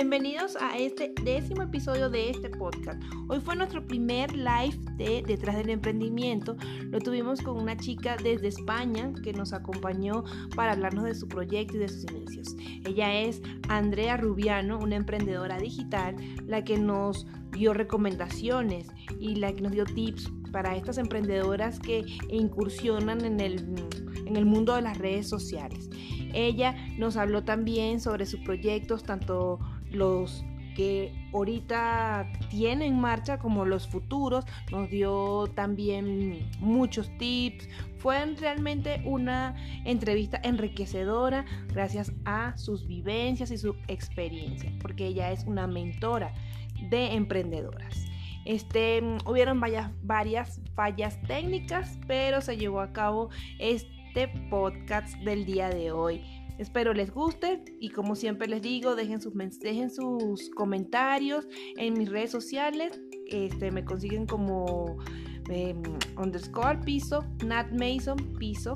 Bienvenidos a este décimo episodio de este podcast. Hoy fue nuestro primer live de Detrás del Emprendimiento. Lo tuvimos con una chica desde España que nos acompañó para hablarnos de su proyecto y de sus inicios. Ella es Andrea Rubiano, una emprendedora digital, la que nos dio recomendaciones y la que nos dio tips para estas emprendedoras que incursionan en el, en el mundo de las redes sociales. Ella nos habló también sobre sus proyectos, tanto los que ahorita tiene en marcha como los futuros, nos dio también muchos tips. Fue realmente una entrevista enriquecedora gracias a sus vivencias y su experiencia, porque ella es una mentora de emprendedoras. Este, hubieron varias, varias fallas técnicas, pero se llevó a cabo este podcast del día de hoy. Espero les guste y como siempre les digo, dejen sus, dejen sus comentarios en mis redes sociales. Este, me consiguen como em, underscore piso, Nat Mason piso.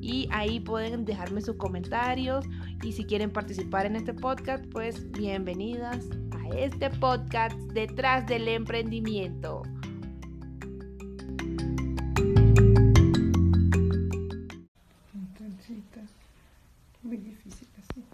Y ahí pueden dejarme sus comentarios. Y si quieren participar en este podcast, pues bienvenidas a este podcast detrás del emprendimiento. Difícil así.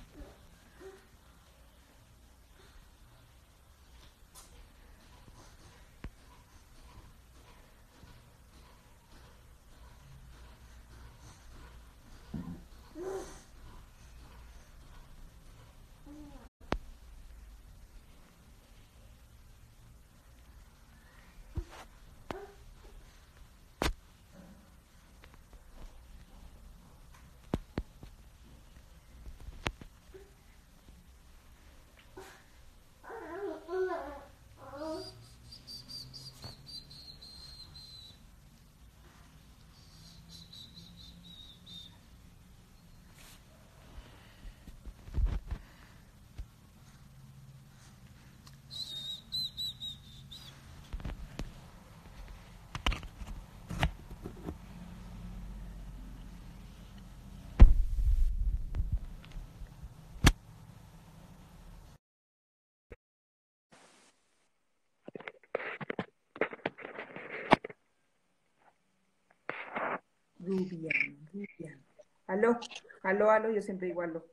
Rubian, Rubian. Aló, aló, aló, yo siempre digo aló.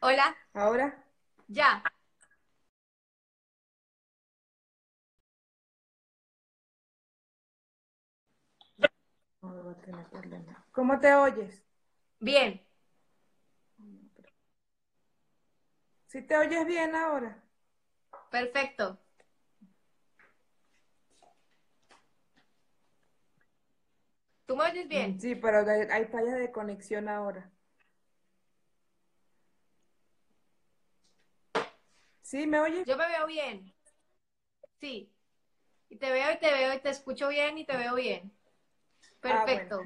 Hola. ¿Ahora? Ya. ¿Cómo te oyes? Bien. ¿Sí te oyes bien ahora? Perfecto. ¿Tú me oyes bien? Sí, pero hay, fallas de conexión ahora. ¿Sí? ¿Me oyes? Yo me veo bien. Sí. Y te veo y te veo y te escucho bien y te veo bien. Ah, Perfecto.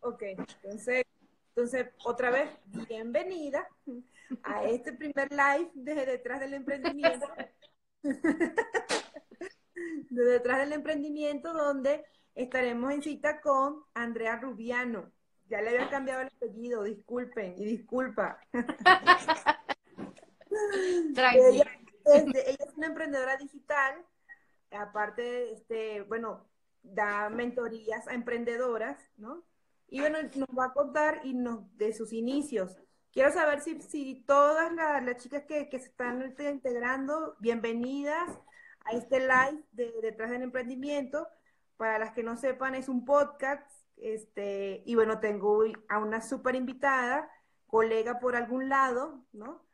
Ok, entonces, entonces, otra vez, bienvenida a este primer live desde detrás del emprendimiento. de detrás del emprendimiento donde estaremos en cita con Andrea Rubiano. Ya le había cambiado el apellido, disculpen y disculpa. ella, ella, es una emprendedora digital, aparte, este, bueno, da mentorías a emprendedoras, ¿no? Y bueno, nos va a contar y nos, de sus inicios. Quiero saber si, si todas las, chicas que, que, se están integrando, bienvenidas a este live de Detrás del Emprendimiento. Para las que no sepan, es un podcast. Este, y bueno, tengo a una súper invitada, colega por algún lado, ¿no?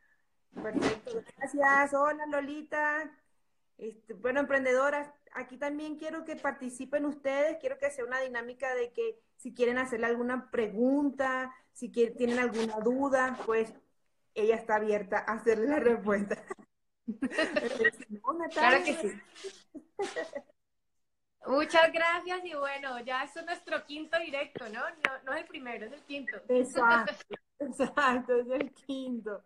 Perfecto, gracias. Hola Lolita. Este, bueno, emprendedoras, aquí también quiero que participen ustedes, quiero que sea una dinámica de que si quieren hacerle alguna pregunta, si quieren, tienen alguna duda, pues ella está abierta a hacerle la respuesta. claro que sí. Muchas gracias y bueno, ya es nuestro quinto directo, ¿no? ¿no? No es el primero, es el quinto. Exacto, exacto, es el quinto.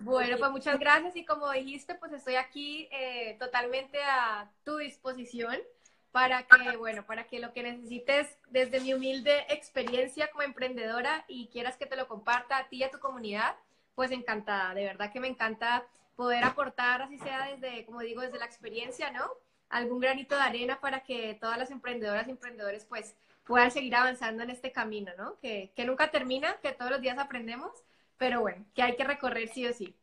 Bueno, pues muchas gracias y como dijiste, pues estoy aquí eh, totalmente a tu disposición para que, bueno, para que lo que necesites desde mi humilde experiencia como emprendedora y quieras que te lo comparta a ti y a tu comunidad, pues encantada, de verdad que me encanta poder aportar, así sea desde, como digo, desde la experiencia, ¿no? Algún granito de arena para que todas las emprendedoras y emprendedores pues puedan seguir avanzando en este camino, ¿no? Que, que nunca termina, que todos los días aprendemos, pero bueno, que hay que recorrer sí o sí.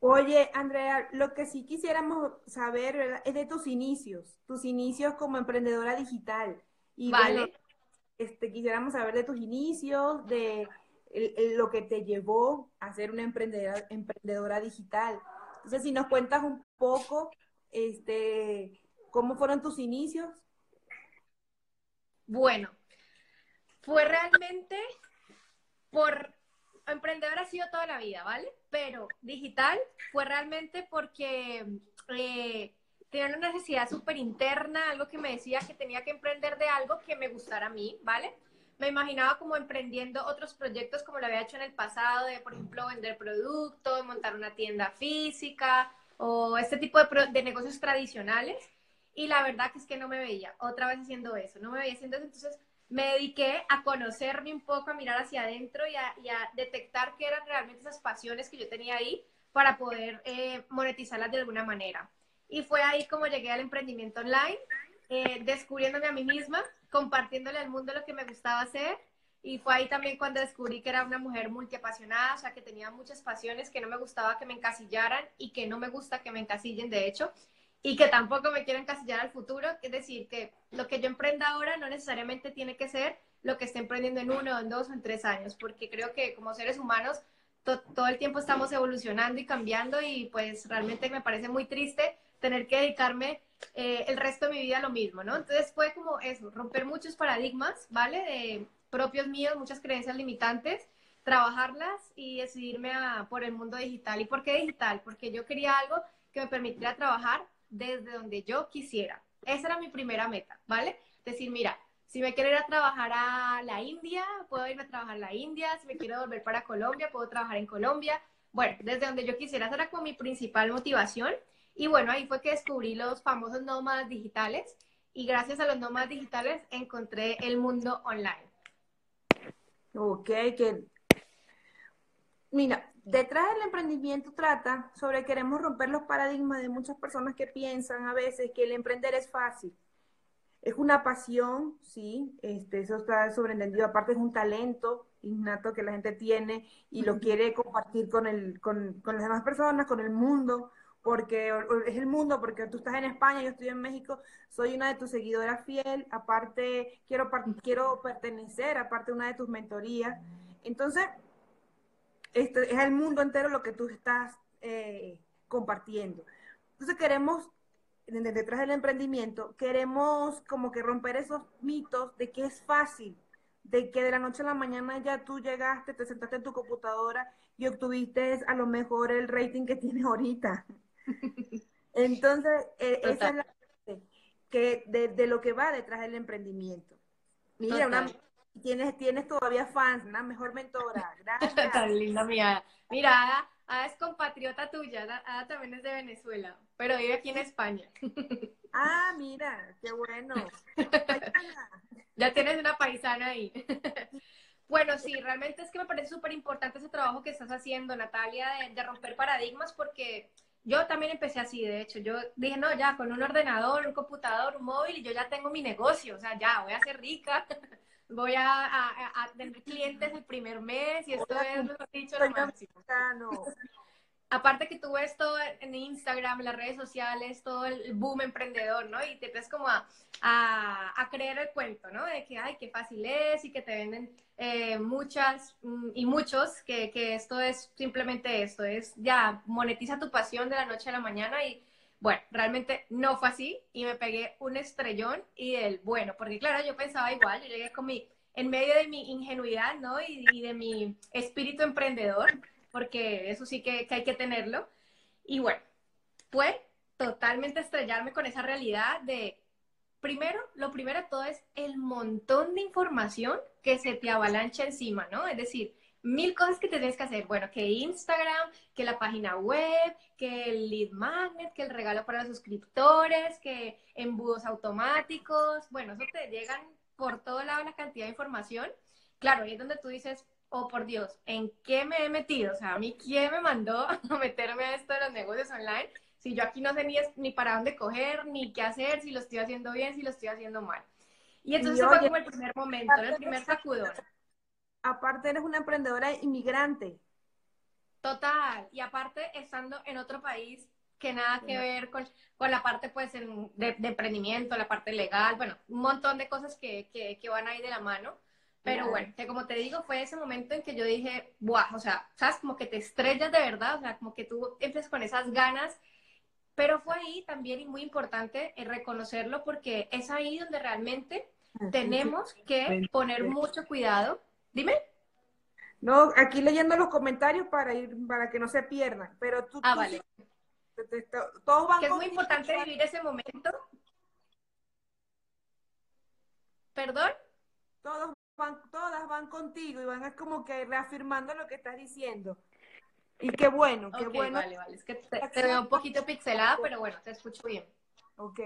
Oye, Andrea, lo que sí quisiéramos saber es de tus inicios, tus inicios como emprendedora digital. Y vale. este, quisiéramos saber de tus inicios, de lo que te llevó a ser una emprendedora, emprendedora digital. Entonces, si nos cuentas un poco, este, ¿cómo fueron tus inicios? Bueno, fue realmente por emprendedora ha sido toda la vida, ¿vale? Pero digital fue realmente porque eh, tenía una necesidad súper interna, algo que me decía que tenía que emprender de algo que me gustara a mí, ¿vale? Me imaginaba como emprendiendo otros proyectos como lo había hecho en el pasado, de por ejemplo vender productos, montar una tienda física o este tipo de, de negocios tradicionales. Y la verdad que es que no me veía otra vez haciendo eso, no me veía haciendo eso. Entonces me dediqué a conocerme un poco, a mirar hacia adentro y a, detectar qué eran realmente esas pasiones que yo tenía ahí para poder eh, monetizarlas de alguna manera. Y fue ahí como llegué al emprendimiento online, eh, descubriéndome a mí misma, compartiéndole al mundo lo que me gustaba hacer. Y fue ahí también cuando descubrí que era una mujer multiapasionada, o sea, que tenía muchas pasiones, que no me gustaba que me encasillaran y que no me gusta que me encasillen, de hecho y que tampoco me quiero encasillar al futuro, es decir, que lo que yo emprenda ahora no necesariamente tiene que ser lo que esté emprendiendo en uno, en dos o en tres años, porque creo que como seres humanos todo el tiempo estamos evolucionando y cambiando y pues realmente me parece muy triste tener que dedicarme eh, el resto de mi vida a lo mismo, ¿no? Entonces fue como eso, romper muchos paradigmas, ¿vale? De propios míos, muchas creencias limitantes, trabajarlas y decidirme a, por el mundo digital. ¿Y por qué digital? Porque yo quería algo que me permitiera trabajar desde donde yo quisiera. Esa era mi primera meta, ¿vale? Decir, mira, si me quiero ir a trabajar a la India, puedo irme a trabajar a la India. Si me quiero volver para Colombia, puedo trabajar en Colombia. Bueno, desde donde yo quisiera, esa era como mi principal motivación. Y bueno, ahí fue que descubrí los famosos nómadas digitales. Y gracias a los nómadas digitales encontré el mundo online. Ok, que Mira, detrás del emprendimiento trata sobre queremos romper los paradigmas de muchas personas que piensan a veces que el emprender es fácil. Es una pasión, sí, este, eso está sobreentendido. Aparte es un talento innato que la gente tiene y lo quiere compartir con, el, con, con las demás personas, con el mundo, porque es el mundo, porque tú estás en España, yo estoy en México, soy una de tus seguidoras fiel, aparte quiero, quiero pertenecer, aparte una de tus mentorías. Entonces, esto es el mundo entero lo que tú estás eh, compartiendo. Entonces queremos, detrás del emprendimiento, queremos como que romper esos mitos de que es fácil, de que de la noche a la mañana ya tú llegaste, te sentaste en tu computadora y obtuviste a lo mejor el rating que tienes ahorita. Entonces, eh, esa es la parte que de, lo que va detrás del emprendimiento. Mira, una, tienes, tienes todavía fans, una mejor mentora. Gracias. Tan linda mía. Mira, Ada, es compatriota tuya, Ada, también es de Venezuela, pero vive aquí en España. Ah, mira, qué bueno. ya tienes una paisana ahí. Bueno, sí, realmente es que me parece súper importante ese trabajo que estás haciendo, Natalia, de, de, romper paradigmas, porque yo también empecé así, de hecho, yo dije, no, ya, con un ordenador, un computador, un móvil, y yo ya tengo mi negocio, o sea, ya, voy a ser rica, voy a, tener clientes el primer mes y esto es, lo dicho, lo máximo. Aparte que tú ves todo en Instagram, las redes sociales, todo el boom emprendedor, ¿no? Y te ves como a, a, creer el cuento, ¿no? De que, ay, qué fácil es y que te venden eh, muchas mm, y muchos, que, que esto es simplemente esto, es ya monetiza tu pasión de la noche a la mañana y bueno, realmente no fue así y me pegué un estrellón y el bueno, porque claro, yo pensaba igual, yo llegué con mi, en medio de mi ingenuidad, ¿no? Y, de mi espíritu emprendedor, porque eso sí que, hay que tenerlo. Y bueno, fue totalmente estrellarme con esa realidad de, primero, lo primero de todo es el montón de información que se te avalancha encima, ¿no? Es decir, mil cosas que tienes que hacer. Bueno, que Instagram, que la página web, que el lead magnet, que el regalo para los suscriptores, que embudos automáticos. Bueno, eso te llegan por todo lado la cantidad de información. Claro, ahí es donde tú dices, oh por Dios, ¿en qué me he metido? O sea, a mí, ¿quién me mandó a meterme a esto de los negocios online? Si yo aquí no sé ni, ni para dónde coger, ni qué hacer, si lo estoy haciendo bien, si lo estoy haciendo mal. Y entonces fue como el primer momento, el primer sacudón. Aparte eres una emprendedora inmigrante. Total, y aparte estando en otro país que nada que ver con, con la parte pues de, de, emprendimiento, la parte legal, bueno, un montón de cosas que, que, que van ahí de la mano. Pero bueno, que como te digo, fue ese momento en que yo dije, ¡buah! O sea, ¿sabes? Como que te estrellas de verdad, o sea, como que tú empiezas con esas ganas. Pero fue ahí también y muy importante reconocerlo porque es ahí donde realmente tenemos que poner mucho cuidado. Dime. No, aquí leyendo los comentarios para ir, para que no se pierdan. Pero tú, ah, vale. todos van que es muy importante vivir ese momento. ¿Perdón? Todos van, todas van contigo y van como que reafirmando lo que estás diciendo. Y qué bueno, qué bueno. Vale, vale, es que te, veo un poquito pixelada, pero bueno, te escucho bien. Ok.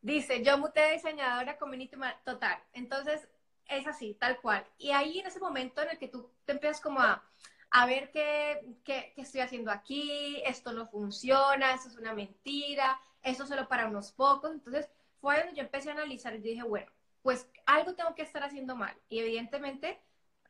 Dice, yo muté diseñadora community total. Entonces, es así, tal cual. Y ahí en ese momento en el que tú te empiezas como a, a ver qué, qué, qué, estoy haciendo aquí, esto no funciona, esto es una mentira, esto es solo para unos pocos. Entonces, fue donde yo empecé a analizar y dije, bueno, pues algo tengo que estar haciendo mal. Y evidentemente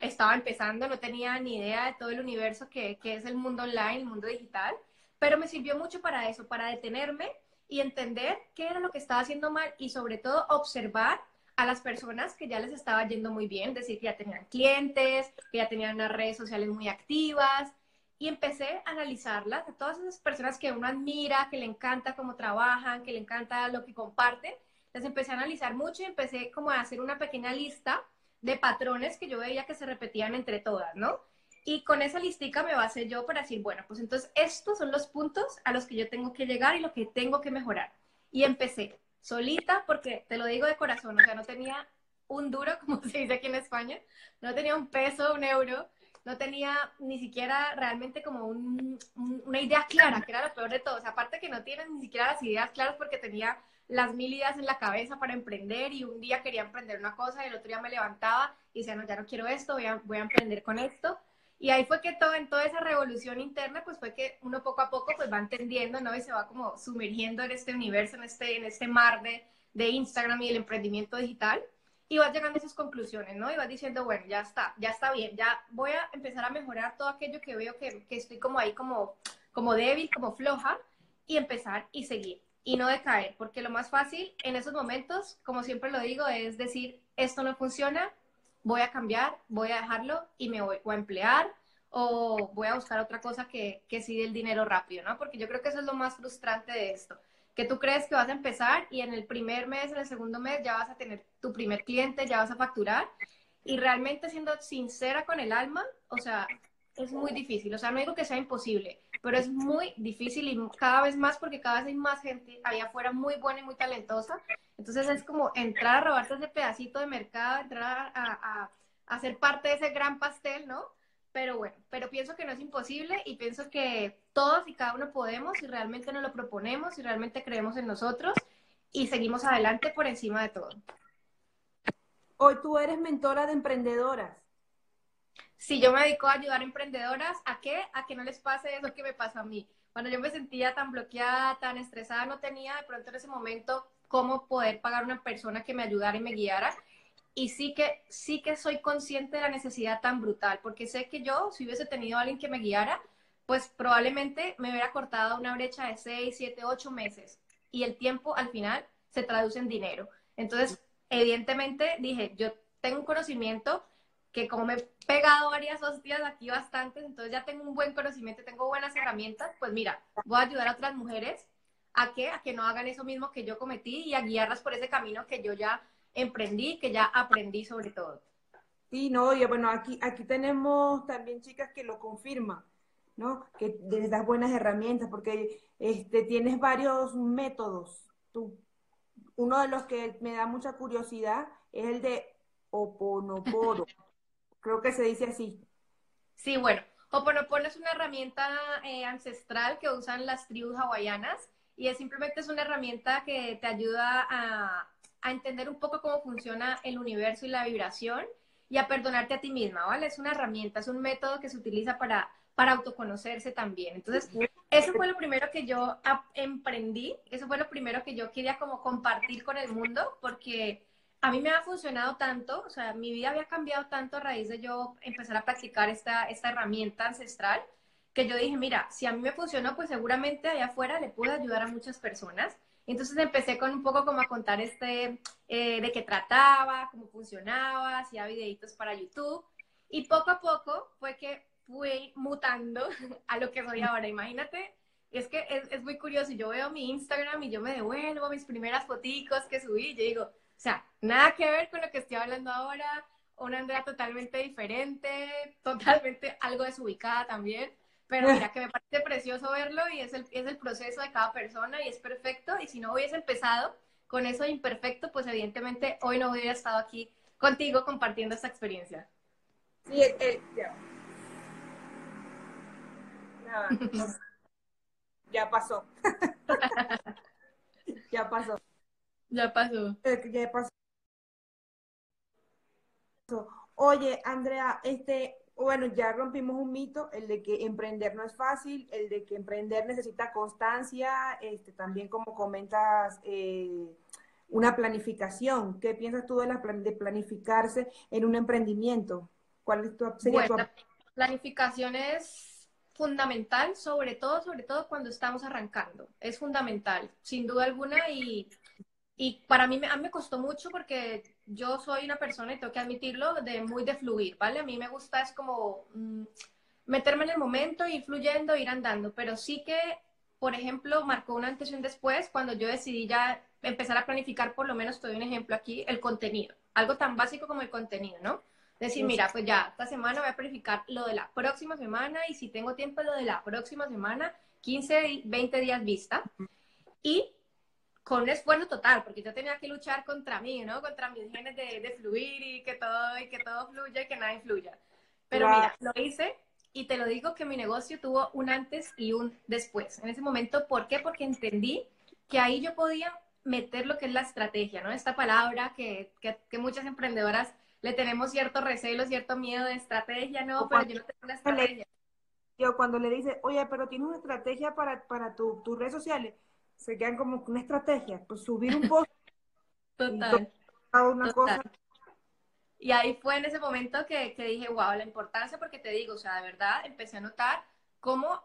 estaba empezando, no tenía ni idea de todo el universo que, que es el mundo online, el mundo digital, pero me sirvió mucho para eso, para detenerme y entender qué era lo que estaba haciendo mal y sobre todo observar a las personas que ya les estaba yendo muy bien, decir que ya tenían clientes, que ya tenían unas redes sociales muy activas, y empecé a analizarlas, a todas esas personas que uno admira, que le encanta cómo trabajan, que le encanta lo que comparten, las empecé a analizar mucho y empecé como a hacer una pequeña lista de patrones que yo veía que se repetían entre todas, ¿no? Y con esa listica me basé yo para decir, bueno, pues entonces estos son los puntos a los que yo tengo que llegar y lo que tengo que mejorar. Y empecé solita, porque te lo digo de corazón, o sea, no tenía un duro, como se dice aquí en España, no tenía un peso, un euro, no tenía ni siquiera realmente como una idea clara, que era lo peor de todo. O sea, aparte que no tienes ni siquiera las ideas claras porque tenía las mil ideas en la cabeza para emprender y un día quería emprender una cosa y el otro día me levantaba y decía, no, ya no quiero esto, voy a, voy a emprender con esto. Y ahí fue que todo, en toda esa revolución interna, pues fue que uno poco a poco pues va entendiendo, ¿no? Y se va como sumergiendo en este universo, en este, en este mar de, de Instagram y el emprendimiento digital. Y vas llegando a esas conclusiones, ¿no? Y vas diciendo, bueno, ya está, ya está bien, ya voy a empezar a mejorar todo aquello que veo que, que estoy como ahí como, como débil, como floja, y empezar y seguir y no decaer, porque lo más fácil en esos momentos, como siempre lo digo, es decir, esto no funciona, voy a cambiar, voy a dejarlo y me voy a emplear o voy a buscar otra cosa que, que sí el dinero rápido, ¿no? Porque yo creo que eso es lo más frustrante de esto, que tú crees que vas a empezar y en el primer mes, en el segundo mes ya vas a tener tu primer cliente, ya vas a facturar y realmente siendo sincera con el alma, o sea, es muy difícil, o sea, no digo que sea imposible, pero es muy difícil y cada vez más porque cada vez hay más gente allá afuera muy buena y muy talentosa. Entonces es como entrar a robarse ese pedacito de mercado, entrar a, a, ser parte de ese gran pastel, ¿no? Pero bueno, pero pienso que no es imposible y pienso que todos y cada uno podemos si realmente nos lo proponemos, si realmente creemos en nosotros y seguimos adelante por encima de todo. Hoy tú eres mentora de emprendedoras. Sí, yo me dedico a ayudar a emprendedoras, ¿a qué? A que no les pase eso que me pasa a mí. Cuando yo me sentía tan bloqueada, tan estresada, no tenía de pronto en ese momento cómo poder pagar una persona que me ayudara y me guiara. Y sí que, sí que soy consciente de la necesidad tan brutal, porque sé que yo, si hubiese tenido a alguien que me guiara, pues probablemente me hubiera cortado una brecha de 6, 7, 8 meses. Y el tiempo al final se traduce en dinero. Entonces, evidentemente dije, yo tengo un conocimiento que como me he pegado varias hostias aquí bastantes, entonces ya tengo un buen conocimiento, tengo buenas herramientas, pues mira, voy a ayudar a otras mujeres a que, a que no hagan eso mismo que yo cometí y a guiarlas por ese camino que yo ya emprendí, que ya aprendí sobre todo. Sí, no, y bueno, aquí, aquí tenemos también chicas que lo confirman, ¿no? Que les das buenas herramientas, porque este, tienes varios métodos. Tú. Uno de los que me da mucha curiosidad es el de Oponopono. Creo que se dice así. Sí, bueno, Hoponopono es una herramienta eh, ancestral que usan las tribus hawaianas y es simplemente es una herramienta que te ayuda a, a, entender un poco cómo funciona el universo y la vibración y a perdonarte a ti misma, ¿vale? Es una herramienta, es un método que se utiliza para, para autoconocerse también. Entonces, eso fue lo primero que yo emprendí, eso fue lo primero que yo quería como compartir con el mundo, porque a mí me ha funcionado tanto, o sea, mi vida había cambiado tanto a raíz de yo empezar a practicar esta, esta herramienta ancestral, que yo dije, mira, si a mí me funcionó, pues seguramente allá afuera le puedo ayudar a muchas personas. Entonces empecé con un poco como a contar este, eh, de qué trataba, cómo funcionaba, hacía videitos para YouTube. Y poco a poco fue que fui mutando a lo que soy ahora. Imagínate, es que es, es muy curioso. Yo veo mi Instagram y yo me devuelvo mis primeras foticos que subí. Yo digo, o sea, nada que ver con lo que estoy hablando ahora, una Andrea totalmente diferente, totalmente algo desubicada también, pero mira que me parece precioso verlo y es el, es el proceso de cada persona y es perfecto y si no hubiese empezado con eso imperfecto, pues evidentemente hoy no hubiera estado aquí contigo compartiendo esta experiencia. Sí, ya. Nada, ya pasó. ya pasó. Ya pasó. Eh, ya pasó. Oye, Andrea, este, bueno, ya rompimos un mito, el de que emprender no es fácil, el de que emprender necesita constancia, este, también como comentas, eh, una planificación. ¿Qué piensas tú de, la, de planificarse en un emprendimiento? ¿Cuál es tu, sería tu... planificación es fundamental, sobre todo, sobre todo cuando estamos arrancando. Es fundamental, sin duda alguna, y y para mí, a mí me costó mucho porque yo soy una persona, y tengo que admitirlo, de muy de fluir, ¿vale? A mí me gusta es como mm, meterme en el momento, ir fluyendo, ir andando, pero sí que, por ejemplo, marcó una antes y un después cuando yo decidí ya empezar a planificar, por lo menos te doy un ejemplo aquí, el contenido, algo tan básico como el contenido, ¿no? Decir, mira, pues ya, esta semana voy a planificar lo de la próxima semana y si tengo tiempo, lo de la próxima semana, 15, 20 días vista. Y con un esfuerzo total, porque yo tenía que luchar contra mí, ¿no? Contra mis genes de, de fluir y que todo, y que todo fluya y que nada influya. Pero mira, lo hice y te lo digo que mi negocio tuvo un antes y un después. En ese momento, ¿por qué? Porque entendí que ahí yo podía meter lo que es la estrategia, ¿no? Esta palabra que, que, que muchas emprendedoras le tenemos cierto recelo, cierto miedo de estrategia, ¿no? Pero yo no tengo una estrategia. Yo cuando le dice, oye, pero tienes una estrategia para, para tus redes sociales, se quedan como una estrategia, pues subir un post. Total. Y una Cosa. Y ahí fue en ese momento que, que, dije, wow, la importancia, porque te digo, o sea, de verdad empecé a notar cómo,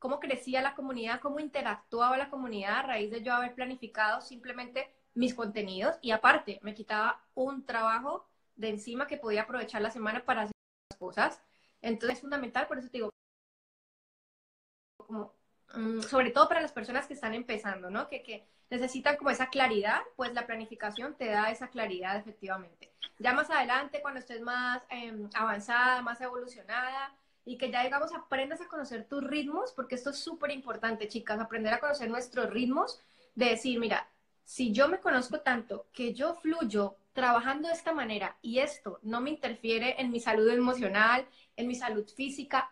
cómo crecía la comunidad, cómo interactuaba la comunidad a raíz de yo haber planificado simplemente mis contenidos y aparte me quitaba un trabajo de encima que podía aprovechar la semana para hacer las cosas. Entonces es fundamental, por eso te digo, como sobre todo para las personas que están empezando, ¿no? Que, que, necesitan como esa claridad, pues la planificación te da esa claridad efectivamente. Ya más adelante, cuando estés más em, avanzada, más evolucionada y que ya digamos aprendas a conocer tus ritmos, porque esto es súper importante, chicas, aprender a conocer nuestros ritmos, de decir, mira, si yo me conozco tanto que yo fluyo trabajando de esta manera y esto no me interfiere en mi salud emocional, en mi salud física,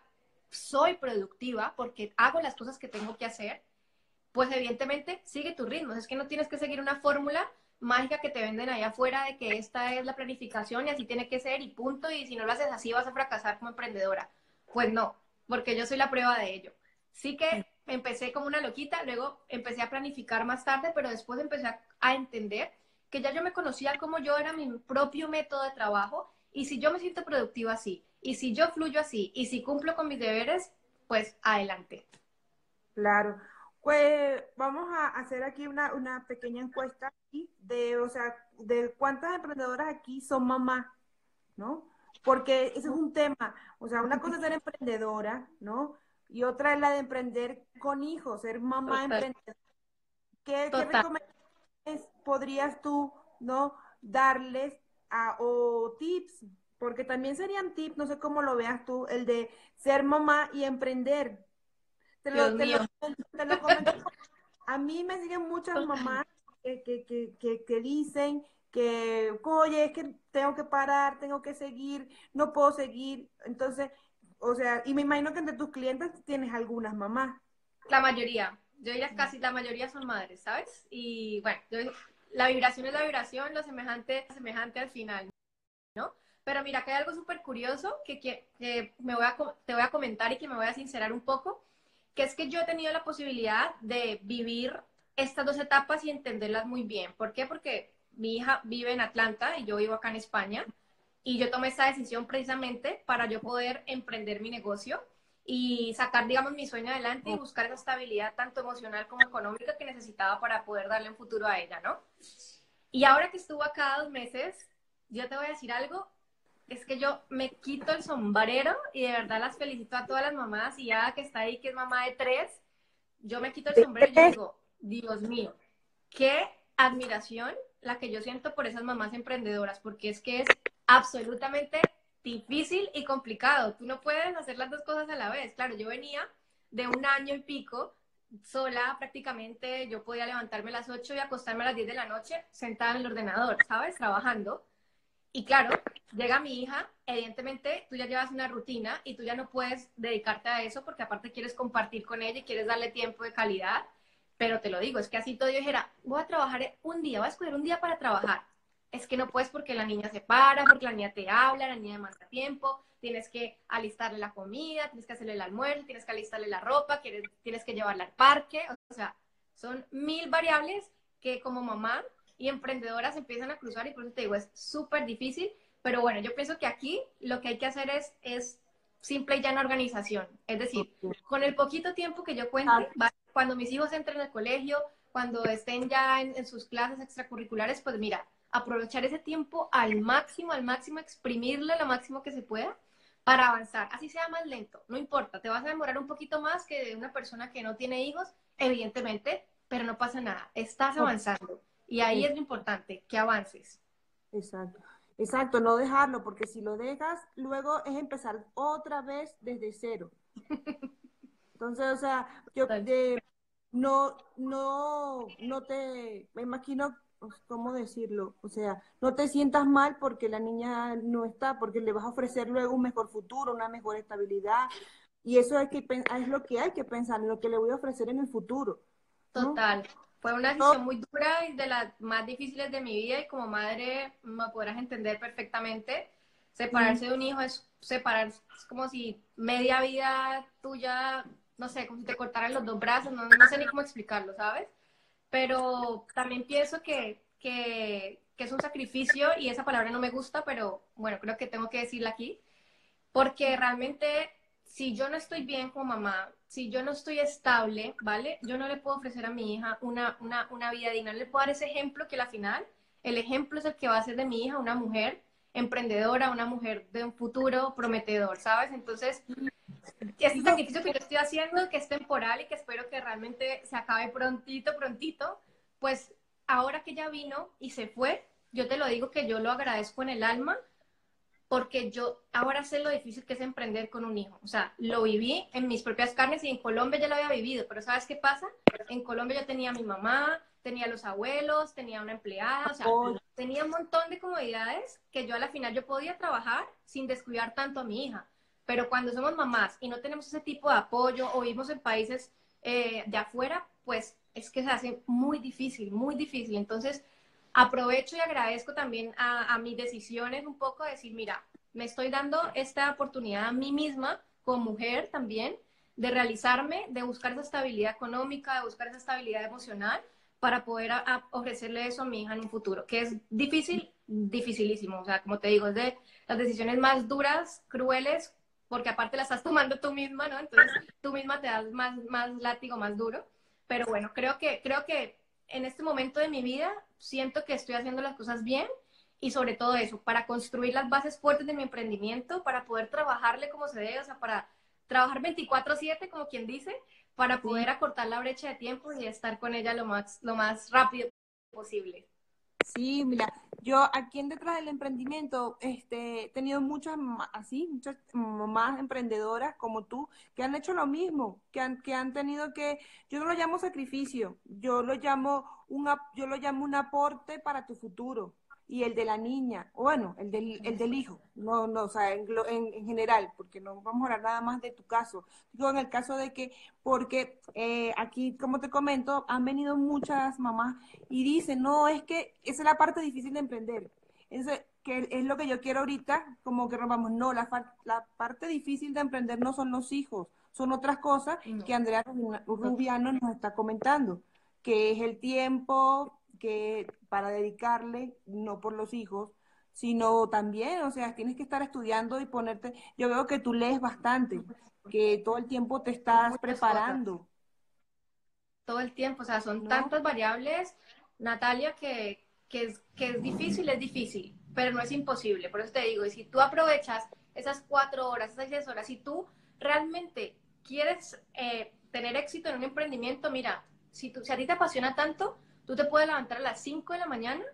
soy productiva porque hago las cosas que tengo que hacer, pues evidentemente sigue tu ritmo. Es que no tienes que seguir una fórmula mágica que te venden allá afuera de que esta es la planificación y así tiene que ser y punto. Y si no lo haces así vas a fracasar como emprendedora. Pues no, porque yo soy la prueba de ello. Sí que empecé como una loquita, luego empecé a planificar más tarde, pero después empecé a, a entender que ya yo me conocía como yo era mi propio método de trabajo y si yo me siento productiva así, y si yo fluyo así, y si cumplo con mis deberes, pues adelante. Claro. Pues vamos a hacer aquí una, una pequeña encuesta de, o sea, de cuántas emprendedoras aquí son mamás, ¿no? Porque ese es un tema, o sea, una cosa es ser emprendedora, ¿no? Y otra es la de emprender con hijos, ser mamá emprendedora. ¿Qué, ¿Qué, recomendaciones podrías tú, ¿no? Darles a, o tips porque también serían tips, no sé cómo lo veas tú, el de ser mamá y emprender. Te lo, te lo, a mí me siguen muchas mamás que, que, que, que, dicen que, oye, es que tengo que parar, tengo que seguir, no puedo seguir. Entonces, o sea, y me imagino que entre tus clientes tienes algunas mamás. La mayoría, yo diría casi la mayoría son madres, ¿sabes? Y bueno, la vibración es la vibración, lo semejante es semejante al final. Pero mira, que hay algo súper curioso que, que, me voy a, te voy a comentar y que me voy a sincerar un poco, que es que yo he tenido la posibilidad de vivir estas dos etapas y entenderlas muy bien. ¿Por qué? Porque mi hija vive en Atlanta y yo vivo acá en España. Y yo tomé esta decisión precisamente para yo poder emprender mi negocio y sacar, digamos, mi sueño adelante y buscar esa estabilidad tanto emocional como económica que necesitaba para poder darle un futuro a ella, ¿no? Y ahora que estuvo acá dos meses, yo te voy a decir algo, es que yo me quito el sombrero y de verdad las felicito a todas las mamás y ya que está ahí, que es mamá de tres, yo me quito el sombrero y digo, Dios mío, qué admiración la que yo siento por esas mamás emprendedoras, porque es que es absolutamente difícil y complicado. Tú no puedes hacer las dos cosas a la vez. Claro, yo venía de un año y pico sola prácticamente, yo podía levantarme a las 8 y acostarme a las 10 de la noche sentada en el ordenador, ¿sabes? Trabajando. Y claro, llega mi hija, evidentemente tú ya llevas una rutina y tú ya no puedes dedicarte a eso porque aparte quieres compartir con ella y quieres darle tiempo de calidad. Pero te lo digo, es que así todo yo dijera, voy a trabajar un día, voy a escoger un día para trabajar. Es que no puedes porque la niña se para, porque la niña te habla, la niña demanda tiempo, tienes que alistarle la comida, tienes que hacerle el almuerzo, tienes que alistarle la ropa, tienes que llevarla al parque. O sea, son mil variables que como mamá y emprendedoras empiezan a cruzar y por eso te digo, es súper difícil. Pero bueno, yo pienso que aquí lo que hay que hacer es, es simple y llana organización. Es decir, con el poquito tiempo que yo cuente, cuando mis hijos entren al colegio, cuando estén ya en, sus clases extracurriculares, pues mira, aprovechar ese tiempo al máximo, al máximo, exprimirle lo máximo que se pueda para avanzar. Así sea más lento, no importa, te vas a demorar un poquito más que una persona que no tiene hijos, evidentemente, pero no pasa nada, estás avanzando. Y ahí es lo importante, que avances. Exacto. Exacto, no dejarlo, porque si lo dejas, luego es empezar otra vez desde cero. Entonces, o sea, yo de, no, no, no te, me imagino, pues, ¿cómo decirlo? O sea, no te sientas mal porque la niña no está, porque le vas a ofrecer luego un mejor futuro, una mejor estabilidad. Y eso es, que, es lo que hay que pensar, en lo que le voy a ofrecer en el futuro. Total. Fue una decisión muy dura y de las más difíciles de mi vida y como madre me podrás entender perfectamente. Separarse de un hijo es separar, es como si media vida tuya no sé, como si te cortaran los dos brazos, no, sé ni cómo explicarlo, ¿sabes? Pero también pienso que, que, que, es un sacrificio y esa palabra no me gusta, pero bueno, creo que tengo que decirla aquí, porque realmente si yo no estoy bien como mamá, si yo no estoy estable, ¿vale? Yo no le puedo ofrecer a mi hija una, una, una vida digna, no le puedo dar ese ejemplo que al final, el ejemplo es el que va a ser de mi hija una mujer emprendedora, una mujer de un futuro prometedor, ¿sabes? Entonces, este sacrificio que yo estoy haciendo, que es temporal y que espero que realmente se acabe prontito, prontito, pues ahora que ya vino y se fue, yo te lo digo que yo lo agradezco en el alma porque yo ahora sé lo difícil que es emprender con un hijo. O sea, lo viví en mis propias carnes y en Colombia ya lo había vivido, pero ¿sabes qué pasa? En Colombia yo tenía a mi mamá, tenía a los abuelos, tenía una empleada, o sea, tenía un montón de comodidades que yo a la final yo podía trabajar sin descuidar tanto a mi hija. Pero cuando somos mamás y no tenemos ese tipo de apoyo o vivimos en países eh, de afuera, pues es que se hace muy difícil, muy difícil. Entonces, aprovecho y agradezco también a, a mis decisiones un poco de decir, mira, me estoy dando esta oportunidad a mí misma, como mujer también, de realizarme, de buscar esa estabilidad económica, de buscar esa estabilidad emocional para poder ofrecerle eso a mi hija en un futuro, que es difícil, dificilísimo. O sea, como te digo, es de las decisiones más duras, crueles, porque aparte la estás tomando tú misma, ¿no? Entonces tú misma te das más, más látigo, más duro. Pero bueno, creo que, creo que en este momento de mi vida siento que estoy haciendo las cosas bien y sobre todo eso, para construir las bases fuertes de mi emprendimiento, para poder trabajarle como se debe, o sea, para trabajar 24/7, como quien dice, para poder acortar la brecha de tiempo y estar con ella lo más, lo más rápido posible. Sí, mira, yo aquí en Detrás del Emprendimiento este, he tenido muchas, así, muchas mamás emprendedoras como tú que han hecho lo mismo, que han, que han tenido que, yo no lo llamo sacrificio, yo lo llamo, una, yo lo llamo un aporte para tu futuro y el de la niña, o bueno, el del, el del hijo, no, no, o sea, en, en, general, porque no vamos a hablar nada más de tu caso. Digo, en el caso de que, porque eh, aquí, como te comento, han venido muchas mamás y dicen, no, es que esa es la parte difícil de emprender. Entonces, que es lo que yo quiero ahorita, como que vamos, no, la, la parte difícil de emprender no son los hijos, son otras cosas que Andrea Rubiano nos está comentando, que es el tiempo que para dedicarle, no por los hijos, sino también, o sea, tienes que estar estudiando y ponerte, yo veo que tú lees bastante, que todo el tiempo te estás preparando. Todo el tiempo, o sea, son tantas variables, Natalia, que, que, es, que es difícil, es difícil, pero no es imposible. Por eso te digo, y si tú aprovechas esas cuatro horas, esas seis horas, si tú realmente quieres eh, tener éxito en un emprendimiento, mira, si, tú, si a ti te apasiona tanto, tú te puedes levantar a las cinco de la mañana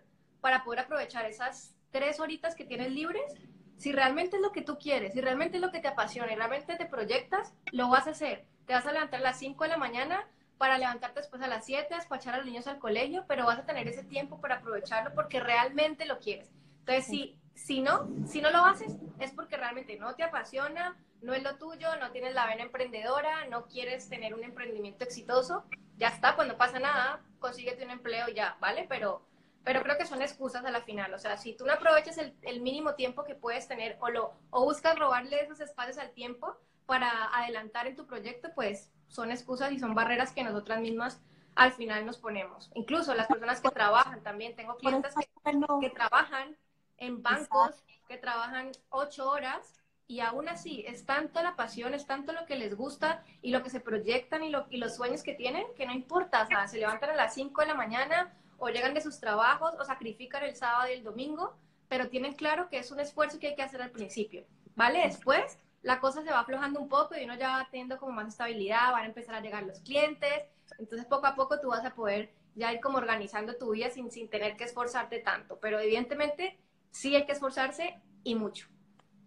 para poder aprovechar esas tres horitas que tienes libres. Si realmente es lo que tú quieres, si realmente es lo que te apasiona y realmente te proyectas, lo vas a hacer. Te vas a levantar a las cinco de la mañana para levantarte después a las 7, despachar a los niños al colegio, pero vas a tener ese tiempo para aprovecharlo porque realmente lo quieres. Entonces, si, si no, si no lo haces, es porque realmente no te apasiona, no es lo tuyo, no tienes la vena emprendedora, no quieres tener un emprendimiento exitoso, ya está, cuando pasa nada, consíguete un empleo ya, ¿vale? Pero, pero creo que son excusas a la final. O sea, si tú no aprovechas el, el mínimo tiempo que puedes tener o, lo, o buscas robarle esos espacios al tiempo para adelantar en tu proyecto, pues son excusas y son barreras que nosotras mismas al final nos ponemos. Incluso las personas que trabajan también, tengo clientes que, trabajan en bancos, que trabajan ocho horas y aún así es tanto la pasión, es tanto lo que les gusta y lo que se proyectan y, lo, y los sueños que tienen, que no importa, o sea, se levantan a las cinco de la mañana o llegan de sus trabajos o sacrifican el sábado y el domingo, pero tienen claro que es un esfuerzo que hay que hacer al principio, ¿vale? Después la cosa se va aflojando un poco y uno ya va teniendo como más estabilidad, van a empezar a llegar los clientes, entonces poco a poco tú vas a poder ya ir como organizando tu vida sin, sin tener que esforzarte tanto, pero evidentemente sí hay que esforzarse y mucho.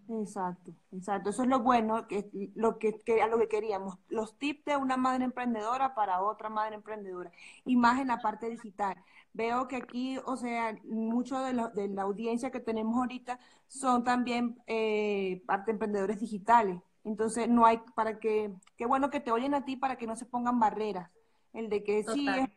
Exacto, exacto. Eso es lo bueno, que lo que, que lo que queríamos. Los tips de una madre emprendedora para otra madre emprendedora. Y más en la parte digital. Veo que aquí, o sea, mucho de, de la audiencia que tenemos ahorita son también eh, parte emprendedores digitales. Entonces, no hay para que, qué bueno que te oyen a ti para que no se pongan barreras. El de que sí es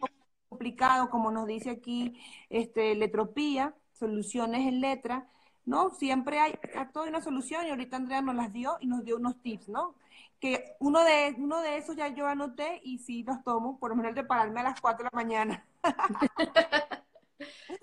complicado, como nos dice aquí, este, Letropía, soluciones en letra ¿no? Siempre hay, a todo una solución y ahorita Andrea nos las dio y nos dio unos tips, ¿no? Que uno de, uno de esos ya yo anoté y sí los tomo, por lo menos el de pararme a las 4 de la mañana.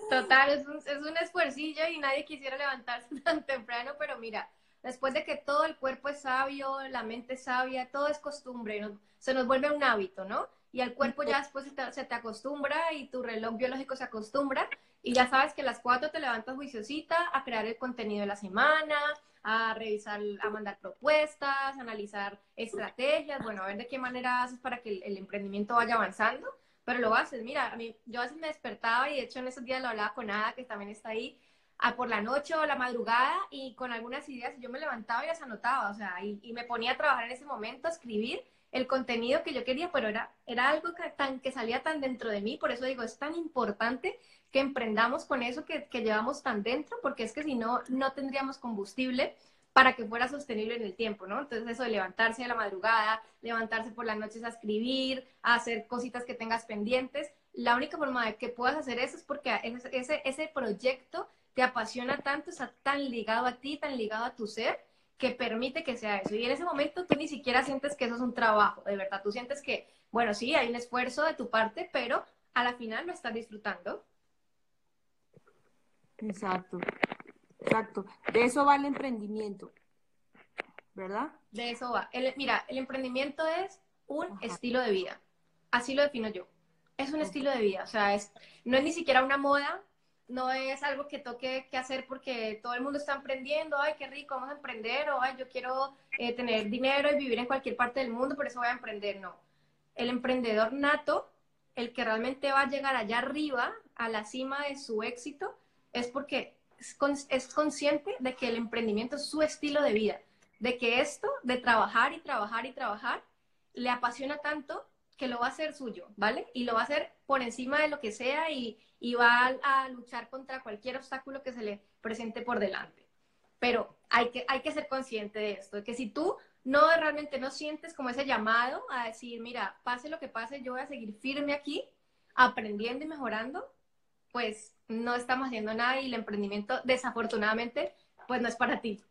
Total, es un, es un esfuercillo y nadie quisiera levantarse tan temprano, pero mira, después de que todo el cuerpo es sabio, la mente es sabia, todo es costumbre, se nos vuelve un hábito, ¿no? Y el cuerpo ya después se te, se te acostumbra y tu reloj biológico se acostumbra y ya sabes que a las 4 te levantas juiciosita a crear el contenido de la semana, a revisar, a mandar propuestas, a analizar estrategias, bueno, a ver de qué manera haces para que el, emprendimiento vaya avanzando, pero lo haces. Mira, a mí, yo a veces me despertaba y de hecho en esos días lo hablaba con Ada, que también está ahí, a por la noche o la madrugada y con algunas ideas yo me levantaba y las anotaba, o sea, y, y me ponía a trabajar en ese momento, a escribir el contenido que yo quería, pero era, era algo que, salía tan dentro de mí, por eso digo, es tan importante que emprendamos con eso que, llevamos tan dentro, porque es que si no, no tendríamos combustible para que fuera sostenible en el tiempo, ¿no? Entonces eso de levantarse a la madrugada, levantarse por las noches a escribir, a hacer cositas que tengas pendientes, la única forma de que puedas hacer eso es porque ese, ese proyecto te apasiona tanto, está tan ligado a ti, tan ligado a tu ser, que permite que sea eso. Y en ese momento tú ni siquiera sientes que eso es un trabajo, de verdad. Tú sientes que, bueno, sí, hay un esfuerzo de tu parte, pero a la final lo estás disfrutando. Exacto, exacto. De eso va el emprendimiento, ¿verdad? De eso va. El, mira, el emprendimiento es un estilo de vida. Así lo defino yo. Es un estilo de vida. O sea, es, no es ni siquiera una moda, no es algo que toque que hacer porque todo el mundo está emprendiendo, ay, qué rico, vamos a emprender, o ay, yo quiero eh, tener dinero y vivir en cualquier parte del mundo, por eso voy a emprender. No. El emprendedor nato, el que realmente va a llegar allá arriba, a la cima de su éxito, es porque es, consciente de que el emprendimiento es su estilo de vida, de que esto de trabajar y trabajar y trabajar le apasiona tanto que lo va a hacer suyo, ¿vale? Y lo va a hacer por encima de lo que sea y, va a, luchar contra cualquier obstáculo que se le presente por delante. Pero hay que, hay que ser consciente de esto, de que si tú no realmente no sientes como ese llamado a decir, mira, pase lo que pase, yo voy a seguir firme aquí, aprendiendo y mejorando, pues no estamos haciendo nada y el emprendimiento, desafortunadamente, pues no es para ti.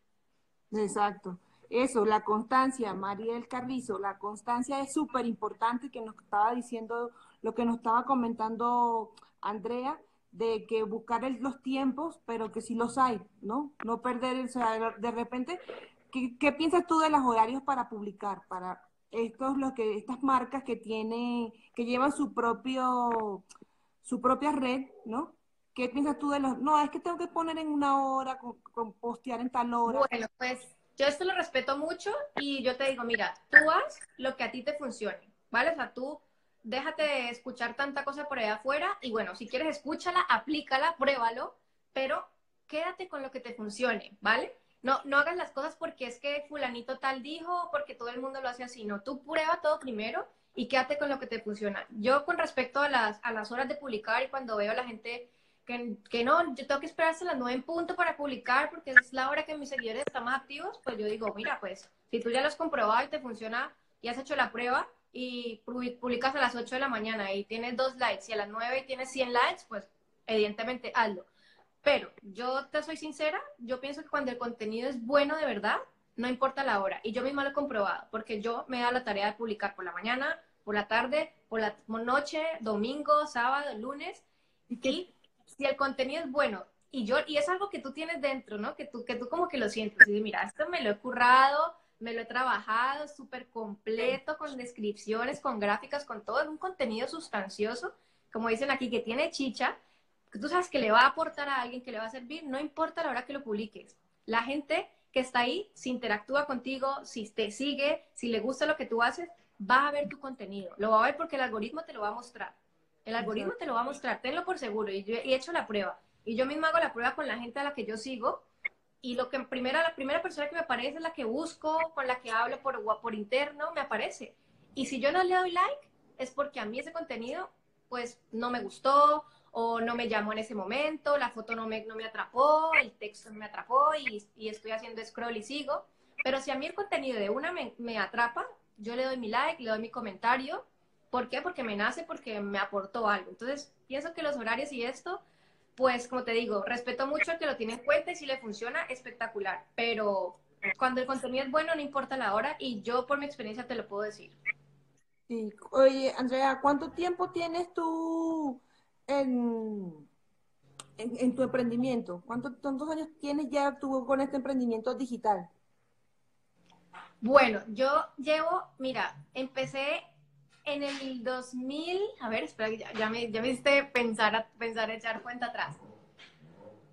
Exacto. Eso, la constancia, Mariel Carrizo, la constancia es súper importante que nos estaba diciendo, lo que nos estaba comentando Andrea, de que buscar los tiempos, pero que sí los hay, ¿no? No perder, o sea, de repente, ¿qué, ¿qué, piensas tú de los horarios para publicar? Para estos, lo que, estas marcas que tienen, que llevan su propio, su propia red, ¿no? ¿Qué piensas tú de los, no, es que tengo que poner en una hora, con, postear en tal hora? Bueno, pues yo esto lo respeto mucho y yo te digo, mira, tú haz lo que a ti te funcione, ¿vale? O sea, tú déjate de escuchar tanta cosa por allá afuera y bueno, si quieres escúchala, aplícala, pruébalo, pero quédate con lo que te funcione, ¿vale? No, no hagas las cosas porque es que fulanito tal dijo, porque todo el mundo lo hace así, no, tú prueba todo primero y quédate con lo que te funciona. Yo con respecto a las, a las horas de publicar y cuando veo a la gente que, que, no, yo tengo que esperar hasta las 9 en punto para publicar porque es la hora que mis seguidores están más activos, pues yo digo, mira, pues si tú ya lo has comprobado y te funciona y has hecho la prueba y publicas a las 8 de la mañana y tienes dos likes y a las 9 tienes 100 likes, pues evidentemente hazlo. Pero yo te soy sincera, yo pienso que cuando el contenido es bueno de verdad, no importa la hora. Y yo misma lo he comprobado, porque yo me da la tarea de publicar por la mañana, por la tarde, por la noche, domingo, sábado, lunes. Y si el contenido es bueno y yo y es algo que tú tienes dentro, ¿no? Que tú que tú como que lo sientes y mira, esto me lo he currado, me lo he trabajado súper completo con descripciones, con gráficas, con todo, un contenido sustancioso, como dicen aquí que tiene chicha, que tú sabes que le va a aportar a alguien, que le va a servir, no importa la hora que lo publiques. La gente que está ahí, si interactúa contigo, si te sigue, si le gusta lo que tú haces, va a ver tu contenido. Lo va a ver porque el algoritmo te lo va a mostrar. El algoritmo te lo va a mostrar, tenlo por seguro. Y yo he hecho la prueba. Y yo misma hago la prueba con la gente a la que yo sigo. Y lo que primera, la primera persona que me aparece es la que busco, con la que hablo por, por interno, me aparece. Y si yo no le doy like, es porque a mí ese contenido, pues, no me gustó o no me llamó en ese momento, la foto no me, no me atrapó, el texto no me atrapó y, y estoy haciendo scroll y sigo. Pero si a mí el contenido de una me, me atrapa, yo le doy mi like, le doy mi comentario ¿Por qué? Porque me nace, porque me aportó algo. Entonces, pienso que los horarios y esto, pues como te digo, respeto mucho al que lo tiene en cuenta y si le funciona, espectacular. Pero cuando el contenido es bueno, no importa la hora y yo por mi experiencia te lo puedo decir. Sí. Oye, Andrea, ¿cuánto tiempo tienes tú en, en, tu emprendimiento? ¿Cuántos, ¿Cuántos años tienes ya tú con este emprendimiento digital? Bueno, yo llevo, mira, empecé en el 2000, a ver, espera, ya, ya, me, ya me hiciste pensar, pensar, echar cuenta atrás.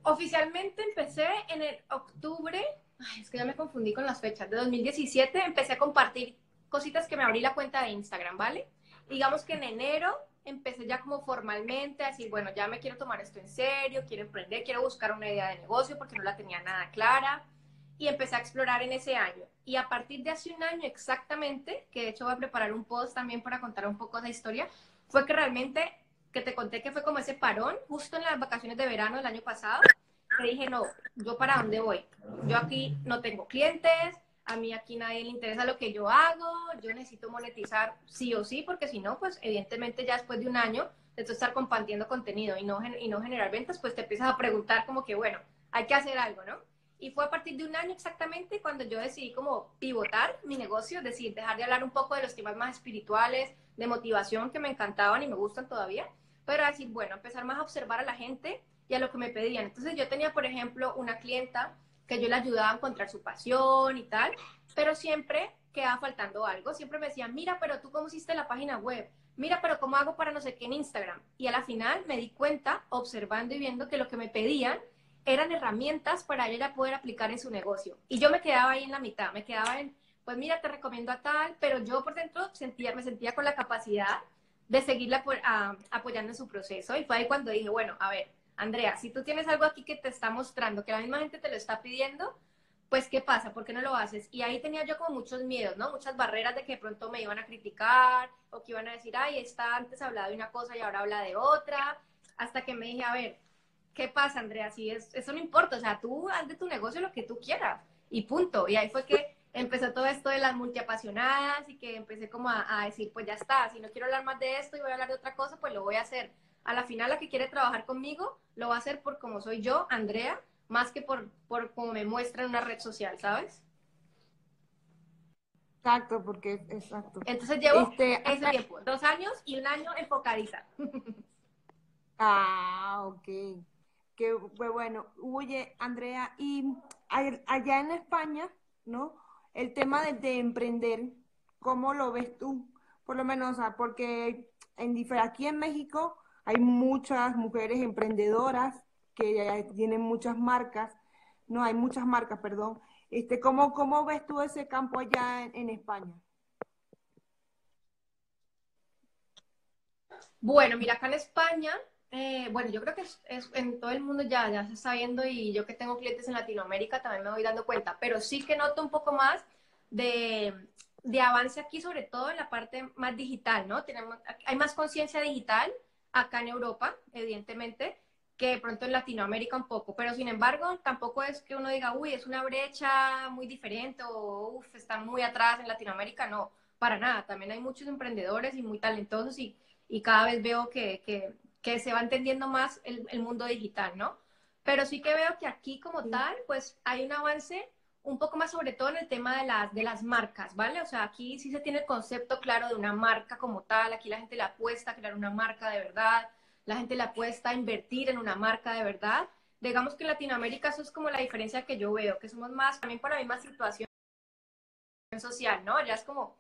Oficialmente empecé en el octubre, ay, es que ya me confundí con las fechas, de 2017 empecé a compartir cositas que me abrí la cuenta de Instagram, ¿vale? Digamos que en enero empecé ya como formalmente a decir, bueno, ya me quiero tomar esto en serio, quiero emprender, quiero buscar una idea de negocio porque no la tenía nada clara y empecé a explorar en ese año. Y a partir de hace un año exactamente, que de hecho voy a preparar un post también para contar un poco de historia, fue que realmente, que te conté que fue como ese parón, justo en las vacaciones de verano del año pasado, que dije, no, yo para dónde voy. Yo aquí no tengo clientes, a mí aquí nadie le interesa lo que yo hago, yo necesito monetizar sí o sí, porque si no, pues evidentemente ya después de un año de tú estar compartiendo contenido y no, y no generar ventas, pues te empiezas a preguntar como que, bueno, hay que hacer algo, ¿no? Y fue a partir de un año exactamente cuando yo decidí como pivotar mi negocio, decir, dejar de hablar un poco de los temas más espirituales, de motivación que me encantaban y me gustan todavía, pero decir, bueno, empezar más a observar a la gente y a lo que me pedían. Entonces yo tenía, por ejemplo, una clienta que yo le ayudaba a encontrar su pasión y tal, pero siempre quedaba faltando algo. Siempre me decían, mira, pero tú cómo hiciste la página web, mira, pero cómo hago para no sé qué en Instagram. Y a la final me di cuenta, observando y viendo que lo que me pedían eran herramientas para ella poder aplicar en su negocio. Y yo me quedaba ahí en la mitad, me quedaba en, pues mira, te recomiendo a tal, pero yo por dentro sentía, me sentía con la capacidad de seguirla apoyando en su proceso. Y fue ahí cuando dije, bueno, a ver, Andrea, si tú tienes algo aquí que te está mostrando, que la misma gente te lo está pidiendo, pues ¿qué pasa? ¿Por qué no lo haces? Y ahí tenía yo como muchos miedos, ¿no? Muchas barreras de que de pronto me iban a criticar o que iban a decir, ay, está antes hablaba de una cosa y ahora habla de otra, hasta que me dije, a ver, ¿qué pasa, Andrea? Si es, eso no importa, o sea, tú haz de tu negocio lo que tú quieras y punto. Y ahí fue que empezó todo esto de las multiapasionadas y que empecé como a, decir, pues ya está, si no quiero hablar más de esto y voy a hablar de otra cosa, pues lo voy a hacer. a la final la que quiere trabajar conmigo lo va a hacer por como soy yo, Andrea, más que por, por como me muestra en una red social, ¿sabes? Exacto, porque exacto. Entonces llevo este, ese tiempo, dos años y un año enfocadita. ah, ok. Qué bueno. Oye, Andrea, y allá en España, ¿no? El tema de, emprender, ¿cómo lo ves tú? Por lo menos, porque en, aquí en México hay muchas mujeres emprendedoras que tienen muchas marcas, no, hay muchas marcas, perdón. Este, ¿cómo, ¿Cómo ves tú ese campo allá en, España? Bueno, mira, acá en España, eh, bueno, yo creo que es, en todo el mundo ya, ya se está viendo y yo que tengo clientes en Latinoamérica también me voy dando cuenta, pero sí que noto un poco más de, de avance aquí, sobre todo en la parte más digital, ¿no? Tenemos, hay más conciencia digital acá en Europa, evidentemente, que de pronto en Latinoamérica un poco, pero sin embargo, tampoco es que uno diga, uy, es una brecha muy diferente o, uff, están muy atrás en Latinoamérica, no, para nada, también hay muchos emprendedores y muy talentosos y, y cada vez veo que, que, que, se va entendiendo más el, el mundo digital, ¿no? Pero sí que veo que aquí como tal, pues hay un avance un poco más sobre todo en el tema de las, de las marcas, ¿vale? O sea, aquí sí se tiene el concepto claro de una marca como tal, aquí la gente le apuesta a crear una marca de verdad, la gente le apuesta a invertir en una marca de verdad. Digamos que en Latinoamérica eso es como la diferencia que yo veo, que somos más también para la misma situación social, ¿no? Ya es como,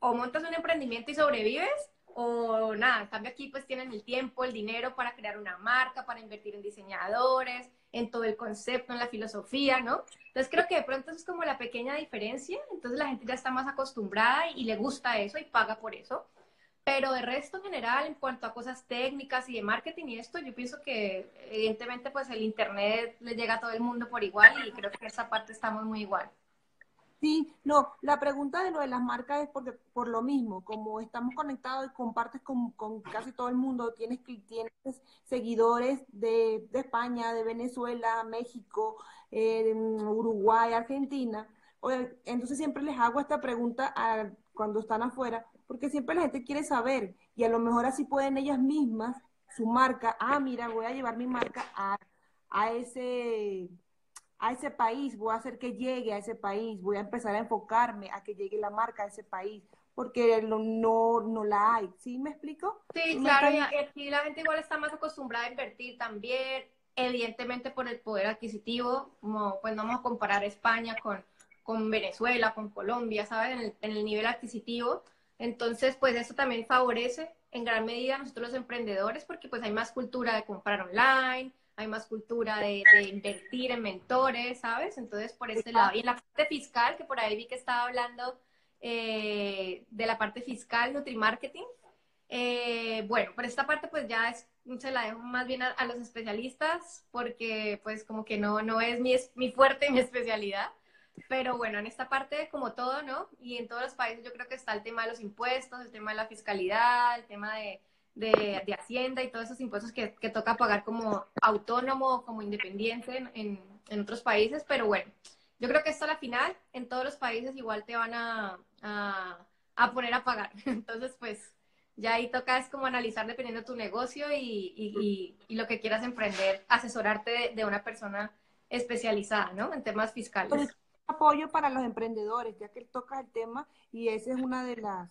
o montas un emprendimiento y sobrevives, o nada, en cambio aquí pues tienen el tiempo, el dinero para crear una marca, para invertir en diseñadores, en todo el concepto, en la filosofía, ¿no? Entonces creo que de pronto eso es como la pequeña diferencia, entonces la gente ya está más acostumbrada y le gusta eso y paga por eso. Pero de resto en general, en cuanto a cosas técnicas y de marketing y esto, yo pienso que evidentemente pues el Internet le llega a todo el mundo por igual y creo que en esa parte estamos muy igual. Sí, no, la pregunta de lo de las marcas es porque por lo mismo, como estamos conectados y compartes con, casi todo el mundo, tienes, tienes seguidores de, España, de Venezuela, México, eh, Uruguay, Argentina, entonces siempre les hago esta pregunta a, cuando están afuera, porque siempre la gente quiere saber y a lo mejor así pueden ellas mismas, su marca, ah, mira, voy a llevar mi marca a, a ese a ese país, voy a hacer que llegue a ese país, voy a empezar a enfocarme a que llegue la marca a ese país, porque no, no, la hay. ¿Sí me explico? Sí, claro, y aquí la gente igual está más acostumbrada a invertir también, evidentemente por el poder adquisitivo, como pues no vamos a comparar España con, con Venezuela, con Colombia, ¿sabes? En el, en el nivel adquisitivo. Entonces, pues eso también favorece en gran medida a nosotros los emprendedores porque pues hay más cultura de comprar online, hay más cultura de, invertir en mentores, ¿sabes? Entonces, por ese lado. Y en la parte fiscal, que por ahí vi que estaba hablando eh, de la parte fiscal, Nutrimarketing. Eh, bueno, por esta parte pues ya es, se la dejo más bien a, los especialistas porque pues como que no, no es mi, mi fuerte, mi especialidad. Pero bueno, en esta parte como todo, ¿no? Y en todos los países yo creo que está el tema de los impuestos, el tema de la fiscalidad, el tema de, de, Hacienda y todos esos impuestos que, toca pagar como autónomo, como independiente en, en, otros países, pero bueno, yo creo que esto a la final en todos los países igual te van a, a, poner a pagar. Entonces, pues ya ahí toca es como analizar dependiendo de tu negocio y, lo que quieras emprender, asesorarte de, una persona especializada, ¿no? En temas fiscales. Apoyo para los emprendedores, ya que toca el tema y esa es una de las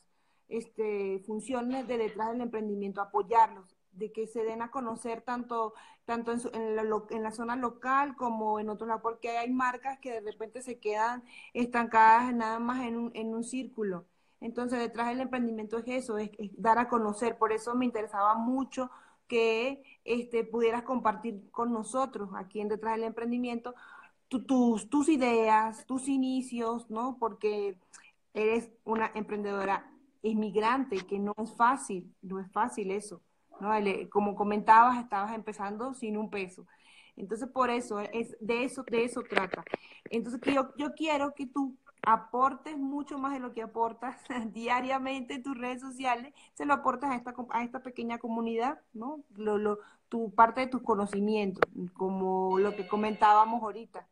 este, funciones de detrás del emprendimiento, apoyarlos, de que se den a conocer tanto, tanto en, la, en la zona local como en otros lados, porque hay marcas que de repente se quedan estancadas nada más en un, en un círculo. Entonces, detrás del emprendimiento es eso, es, dar a conocer. Por eso me interesaba mucho que este, pudieras compartir con nosotros aquí en Detrás del Emprendimiento tus, tus ideas, tus inicios, ¿no? Porque eres una emprendedora inmigrante, que no es fácil, no es fácil eso. ¿no? Como comentabas, estabas empezando sin un peso. Entonces, por eso, es, de eso, de eso trata. Entonces, yo, yo quiero que tú aportes mucho más de lo que aportas diariamente en tus redes sociales, se lo aportas a esta, a esta pequeña comunidad, ¿no? Lo, lo, tu parte de tus conocimientos, como lo que comentábamos ahorita,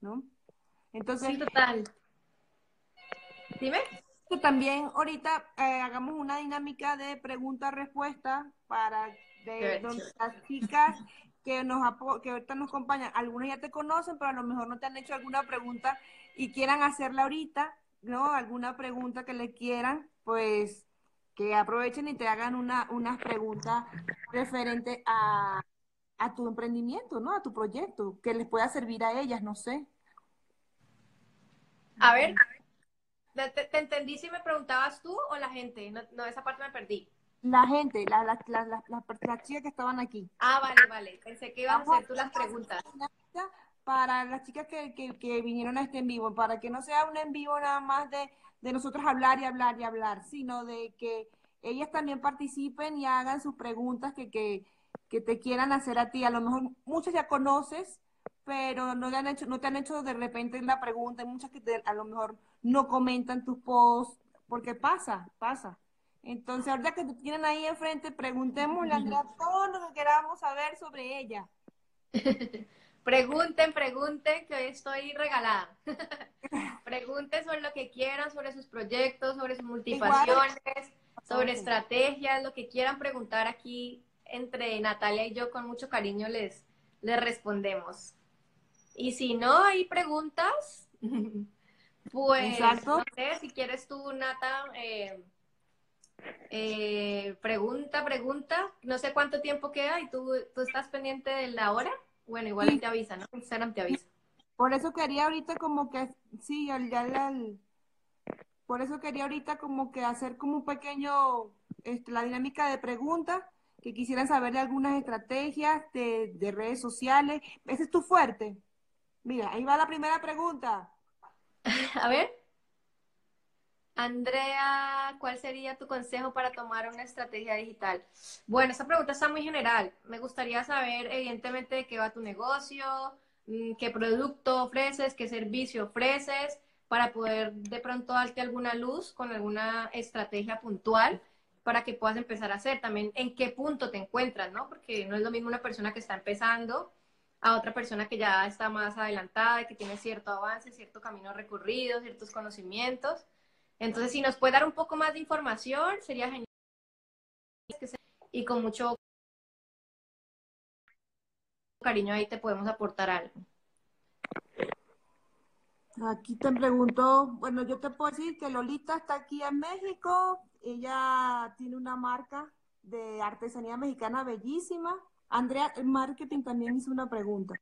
¿no? Entonces, sí, total. Dime también ahorita eh, hagamos una dinámica de pregunta-respuesta para de las chicas que nos que ahorita nos acompañan, algunas ya te conocen, pero a lo mejor no te han hecho alguna pregunta y quieran hacerla ahorita, ¿no? Alguna pregunta que le quieran, pues que aprovechen y te hagan una, unas preguntas referentes a, a tu emprendimiento, ¿no? A tu proyecto, que les pueda servir a ellas, no sé. A ver, ¿te, entendí si me preguntabas tú o la gente? No, esa parte me perdí. La gente, las la, la, la, chicas que estaban aquí. Ah, vale, vale. Pensé que ibas a hacer tú las preguntas. Para las chicas que, que, que, vinieron a este en vivo, para que no sea un en vivo nada más de, de nosotros hablar y hablar y hablar, sino de que ellas también participen y hagan sus preguntas que, que, que te quieran hacer a ti. A lo mejor muchas ya conoces, pero no te han hecho, no te han hecho de repente la pregunta, hay muchas que a lo mejor no comentan tus posts, porque pasa, pasa. Entonces, ahorita que te tienen ahí enfrente, preguntémosle a todo lo que queramos saber sobre ella. pregunten, pregunten, que hoy estoy regalada. pregunten sobre lo que quieran, sobre sus proyectos, sobre sus multipasiones, sobre estrategias, lo que quieran preguntar aquí entre Natalia y yo con mucho cariño les, les respondemos. Y si no hay preguntas, pues no sé, si quieres tú, Nata, eh, eh, pregunta, pregunta. No sé cuánto tiempo queda y tú, tú estás pendiente de la hora. Bueno, igual te avisa, ¿no? Instagram te avisa. Por eso quería ahorita como que, sí, ya, ya por eso quería ahorita como que hacer como un pequeño, este, la dinámica de preguntas, que quisieran saber de algunas estrategias de, de redes sociales. Ese es tu fuerte. Mira, ahí va la primera pregunta. A ver. Andrea, ¿cuál sería tu consejo para tomar una estrategia digital? Bueno, esta pregunta está muy general. Me gustaría saber, evidentemente, de qué va tu negocio, mm, qué producto ofreces, qué servicio ofreces, para poder de pronto darte alguna luz con alguna estrategia puntual para que puedas empezar a hacer. También en qué punto te encuentras, ¿no? Porque no es lo mismo una persona que está empezando a otra persona que ya está más adelantada que tiene cierto avance, cierto camino recorrido, ciertos conocimientos. Entonces, si nos puede dar un poco más de información, sería genial. Y con mucho cariño ahí te podemos aportar algo. Aquí te pregunto, bueno, yo te puedo decir que Lolita está aquí en México, ella tiene una marca de artesanía mexicana bellísima, Andrea, marketing también hizo una pregunta.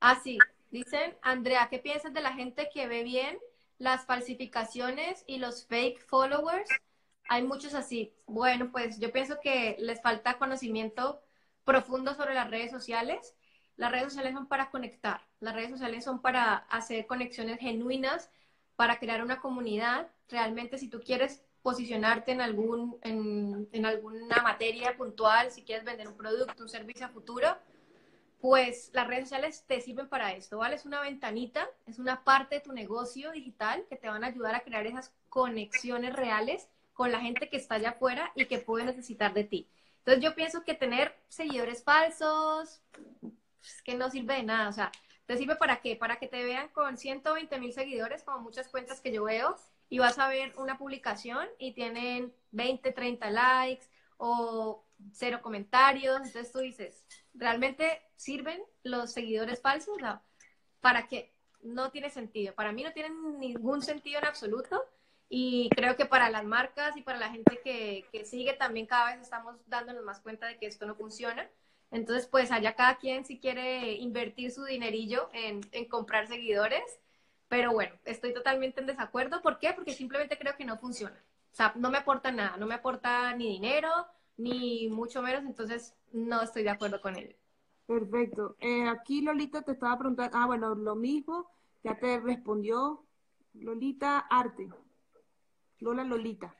Ah, sí. Dicen, Andrea, ¿qué piensas de la gente que ve bien las falsificaciones y los fake followers? Hay muchos así. Bueno, pues yo pienso que les falta conocimiento profundo sobre las redes sociales. Las redes sociales son para conectar, las redes sociales son para hacer conexiones genuinas, para crear una comunidad. Realmente, si tú quieres posicionarte en, algún, en, en, alguna materia puntual, si quieres vender un producto, un servicio a futuro, pues las redes sociales te sirven para esto, ¿vale? Es una ventanita, es una parte de tu negocio digital que te van a ayudar a crear esas conexiones reales con la gente que está allá afuera y que puede necesitar de ti. Entonces yo pienso que tener seguidores falsos, pues, que no sirve de nada, o sea, ¿te sirve para qué? Para que te vean con 120 mil seguidores, como muchas cuentas que yo veo, y vas a ver una publicación y tienen 20, 30 likes o cero comentarios. Entonces tú dices, ¿realmente sirven los seguidores falsos? ¿Para qué? No tiene sentido. Para mí no tienen ningún sentido en absoluto. Y creo que para las marcas y para la gente que, que sigue también cada vez estamos dándonos más cuenta de que esto no funciona. Entonces, pues allá cada quien si quiere invertir su dinerillo en, en comprar seguidores pero bueno, estoy totalmente en desacuerdo. ¿Por qué? Porque simplemente creo que no funciona. O sea, no me aporta nada, no me aporta ni dinero, ni mucho menos, entonces no estoy de acuerdo con él. Perfecto. Eh, aquí Lolita te estaba preguntando, ah, bueno, lo mismo, ya te respondió Lolita Arte. Lola Lolita.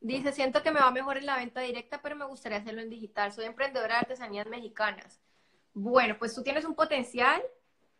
Dice, siento que me va mejor en la venta directa, pero me gustaría hacerlo en digital. Soy emprendedora de artesanías mexicanas. Bueno, pues tú tienes un potencial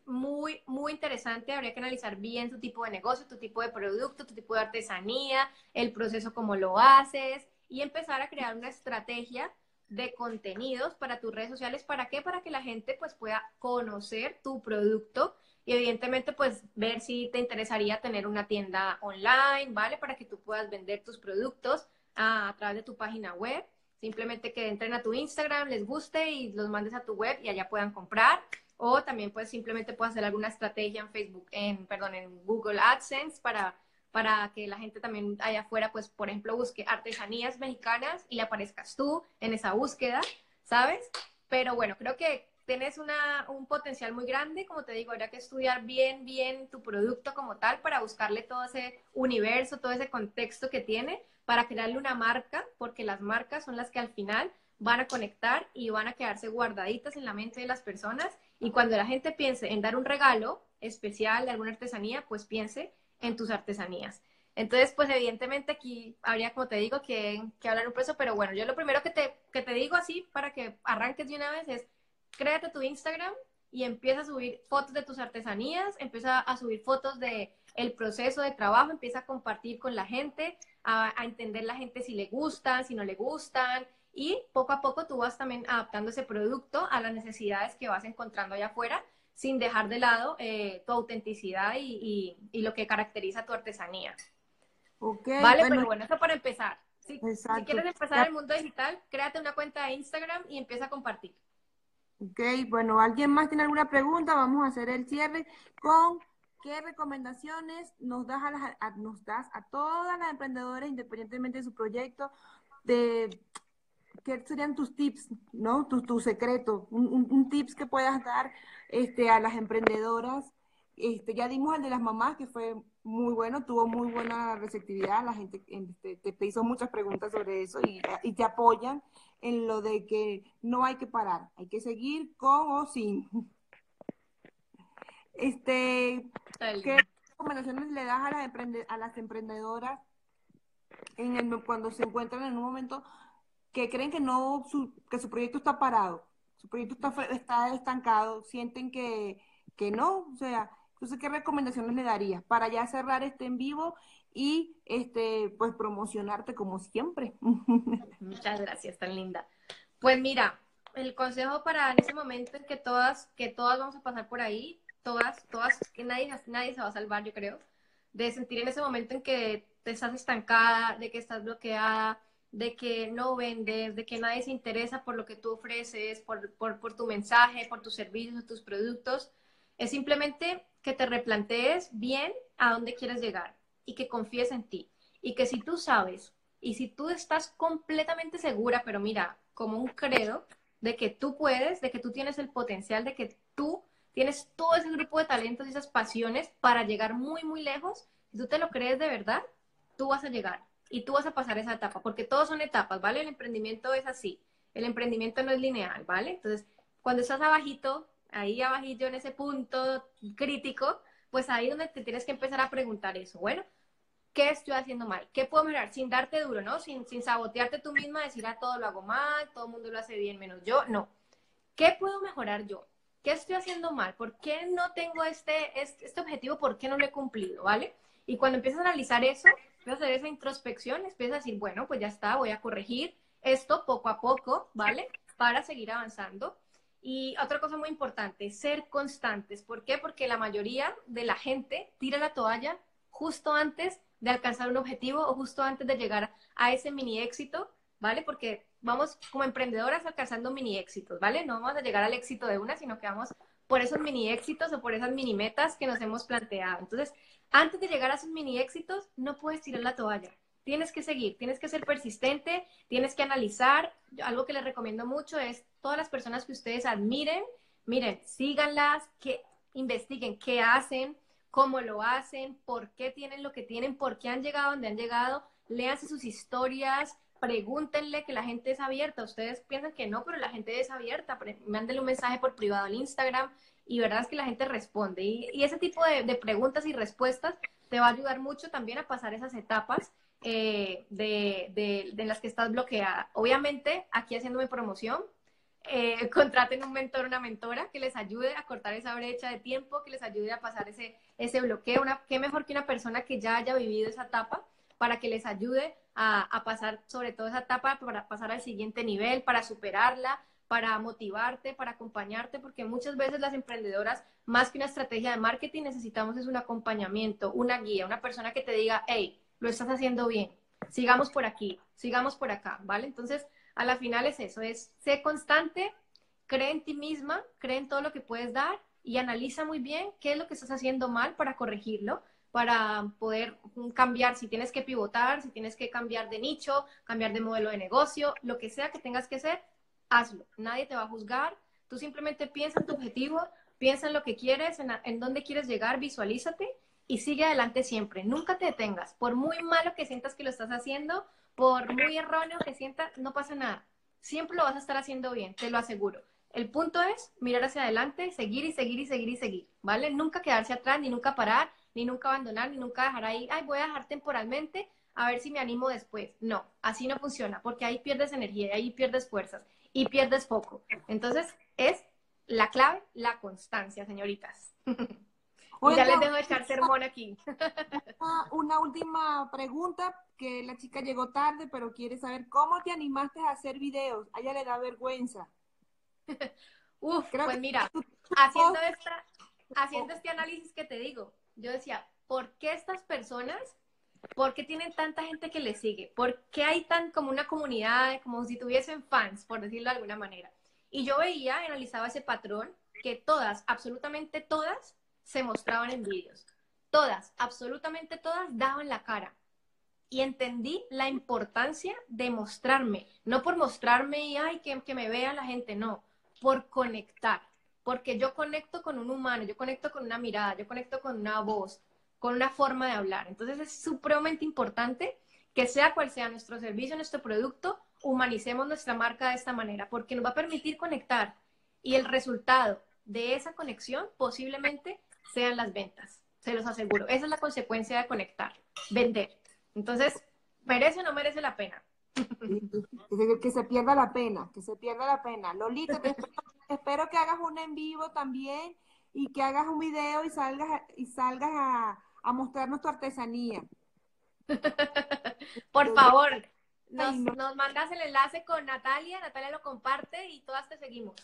muy, muy interesante. Habría que analizar bien tu tipo de negocio, tu tipo de producto, tu tipo de artesanía, el proceso como lo haces y empezar a crear una estrategia de contenidos para tus redes sociales. ¿Para qué? Para que la gente pues pueda conocer tu producto y evidentemente pues ver si te interesaría tener una tienda online, ¿vale? Para que tú puedas vender tus productos a, a través de tu página web. simplemente que entren a tu Instagram, les guste y los mandes a tu web y allá puedan comprar. O también pues simplemente puedes hacer alguna estrategia en Facebook, en, perdón, en Google AdSense para, para que la gente también allá afuera, pues por ejemplo, busque artesanías mexicanas y le aparezcas tú en esa búsqueda, ¿sabes? Pero bueno, creo que tienes una, un potencial muy grande, como te digo, habría que estudiar bien, bien tu producto como tal para buscarle todo ese universo, todo ese contexto que tiene, para crearle una marca, porque las marcas son las que al final van a conectar y van a quedarse guardaditas en la mente de las personas. Y cuando la gente piense en dar un regalo especial de alguna artesanía, pues piense en tus artesanías. Entonces, pues evidentemente aquí habría, como te digo, que, que hablar un precio, pero bueno, yo lo primero que te, que te digo así para que arranques de una vez es créate tu Instagram y empieza a subir fotos de tus artesanías, empieza a subir fotos de el proceso de trabajo, empieza a compartir con la gente, a, entender la gente si le gustan, si no le gustan, y poco a poco tú vas también adaptando ese producto a las necesidades que vas encontrando allá afuera, sin dejar de lado eh, tu autenticidad y, lo que caracteriza tu artesanía. Okay, vale, pero bueno, eso para empezar. Si, si quieres empezar en el mundo digital, créate una cuenta de Instagram y empieza a compartir. Ok, bueno, ¿alguien más tiene alguna pregunta? Vamos a hacer el cierre con qué recomendaciones nos das a, nos das a todas las emprendedoras, independientemente de su proyecto, de qué serían tus tips, ¿no? Tu, tu secreto, un, un, tips que puedas dar este, a las emprendedoras. Este, ya dimos el de las mamás, que fue muy bueno, tuvo muy buena receptividad, la gente este, te, hizo muchas preguntas sobre eso y, y te apoyan en lo de que no hay que parar, hay que seguir con o sin. Este, ¿qué recomendaciones le das a las, a las emprendedoras en el, cuando se encuentran en un momento que creen que no su, que su proyecto está parado, su proyecto está, está estancado, sienten que, que no, o sea, entonces, ¿qué recomendaciones le darías para ya cerrar este en vivo y este pues promocionarte como siempre? Muchas gracias, tan linda. Pues mira, el consejo para en ese momento en que todas, que todas vamos a pasar por ahí, todas, todas, que nadie, nadie se va a salvar, yo creo, de sentir en ese momento en que te estás estancada, de que estás bloqueada, de que no vendes, de que nadie se interesa por lo que tú ofreces, por, por, tu mensaje, por tus servicios, tus productos. Es simplemente que te replantees bien a dónde quieres llegar y que confíes en ti. Y que si tú sabes y si tú estás completamente segura, pero mira, como un credo, de que tú puedes, de que tú tienes el potencial, de que tú tienes todo ese grupo de talentos y esas pasiones para llegar muy, muy lejos, si tú te lo crees de verdad, tú vas a llegar y tú vas a pasar esa etapa, porque todos son etapas, ¿vale? El emprendimiento es así, el emprendimiento no es lineal, ¿vale? Entonces, cuando estás abajito, ahí abajito en ese punto crítico, pues ahí es donde te tienes que empezar a preguntar eso. Bueno, ¿qué estoy haciendo mal? ¿Qué puedo mejorar? Sin darte duro, ¿no? Sin, sin sabotearte tú misma, decir, ah, todo lo hago mal, todo el mundo lo hace bien menos yo. No. ¿Qué puedo mejorar yo? ¿Qué estoy haciendo mal? ¿Por qué no tengo este, este, este objetivo? ¿Por qué no lo he cumplido? ¿Vale? Y cuando empiezas a analizar eso, empiezas a hacer esa introspección, empiezas a decir, bueno, pues ya está, voy a corregir esto poco a poco, ¿vale? Para seguir avanzando. Y otra cosa muy importante, ser constantes. ¿Por qué? Porque la mayoría de la gente tira la toalla justo antes de alcanzar un objetivo o justo antes de llegar a ese mini éxito, ¿vale? Porque vamos como emprendedoras alcanzando mini éxitos, ¿vale? No vamos a llegar al éxito de una, sino que vamos por esos mini éxitos o por esas mini metas que nos hemos planteado. Entonces, antes de llegar a esos mini éxitos, no puedes tirar la toalla. Tienes que seguir, tienes que ser persistente, tienes que analizar. algo que les recomiendo mucho es todas las personas que ustedes admiren, miren, síganlas, que investiguen qué hacen, cómo lo hacen, por qué tienen lo que tienen, por qué han llegado donde han llegado, léanse sus historias, pregúntenle que la gente es abierta. Ustedes piensan que no, pero la gente es abierta. Mándenle un mensaje por privado al Instagram y verdad es que la gente responde. Y, ese tipo de, preguntas y respuestas te va a ayudar mucho también a pasar esas etapas eh, de, de, las que estás bloqueada. Obviamente, aquí haciendo mi promoción, eh, contraten un mentor, una mentora que les ayude a cortar esa brecha de tiempo, que les ayude a pasar ese, ese bloqueo. Una, qué mejor que una persona que ya haya vivido esa etapa para que les ayude a, pasar sobre todo esa etapa, para pasar al siguiente nivel, para superarla, para motivarte, para acompañarte, porque muchas veces las emprendedoras, más que una estrategia de marketing, necesitamos es un acompañamiento, una guía, una persona que te diga, hey, lo estás haciendo bien, sigamos por aquí, sigamos por acá, ¿vale? Entonces, a la final es eso, es ser constante, cree en ti misma, cree en todo lo que puedes dar y analiza muy bien qué es lo que estás haciendo mal para corregirlo, para poder cambiar, si tienes que pivotar, si tienes que cambiar de nicho, cambiar de modelo de negocio, lo que sea que tengas que hacer, hazlo. Nadie te va a juzgar, tú simplemente piensa en tu objetivo, piensa en lo que quieres, en, en dónde quieres llegar, visualízate y sigue adelante siempre. Nunca te detengas. Por muy malo que sientas que lo estás haciendo, por muy erróneo que sientas, no pasa nada. Siempre lo vas a estar haciendo bien, te lo aseguro. El punto es mirar hacia adelante, seguir y seguir y seguir y seguir, ¿vale? Nunca quedarse atrás, ni nunca parar, ni nunca abandonar, ni nunca dejar ahí, ay, voy a dejar temporalmente a ver si me animo después. No, así no funciona, porque ahí pierdes energía, ahí pierdes fuerzas y pierdes foco. Entonces, es la clave, la constancia, señoritas. ya les dejo echar sermón aquí. una, última pregunta, que la chica llegó tarde, pero quiere saber cómo te animaste a hacer videos. A ella le da vergüenza. Uf, pues mira, haciendo, esta, haciendo este análisis que te digo, yo decía, ¿por qué estas personas, por qué tienen tanta gente que les sigue? ¿Por qué hay tan como una comunidad, como si tuviesen fans, por decirlo de alguna manera? Y yo veía, analizaba ese patrón, que todas, absolutamente todas, se mostraban en vídeos. Todas, absolutamente todas, daban la cara. Y entendí la importancia de mostrarme, no por mostrarme y, ay, que, que me vea la gente, no, por conectar, porque yo conecto con un humano, yo conecto con una mirada, yo conecto con una voz, con una forma de hablar. Entonces es supremamente importante que sea cual sea nuestro servicio, nuestro producto, humanicemos nuestra marca de esta manera, porque nos va a permitir conectar y el resultado de esa conexión posiblemente sean las ventas, se los aseguro. Esa es la consecuencia de conectar, vender. Entonces, ¿merece o no merece la pena? Que, se pierda la pena, que se pierda la pena. Lolita, espero, que hagas un en vivo también y que hagas un video y salgas, y salgas a, a mostrarnos tu artesanía. Por favor, nos, nos, mandas el enlace con Natalia, Natalia lo comparte y todas te seguimos.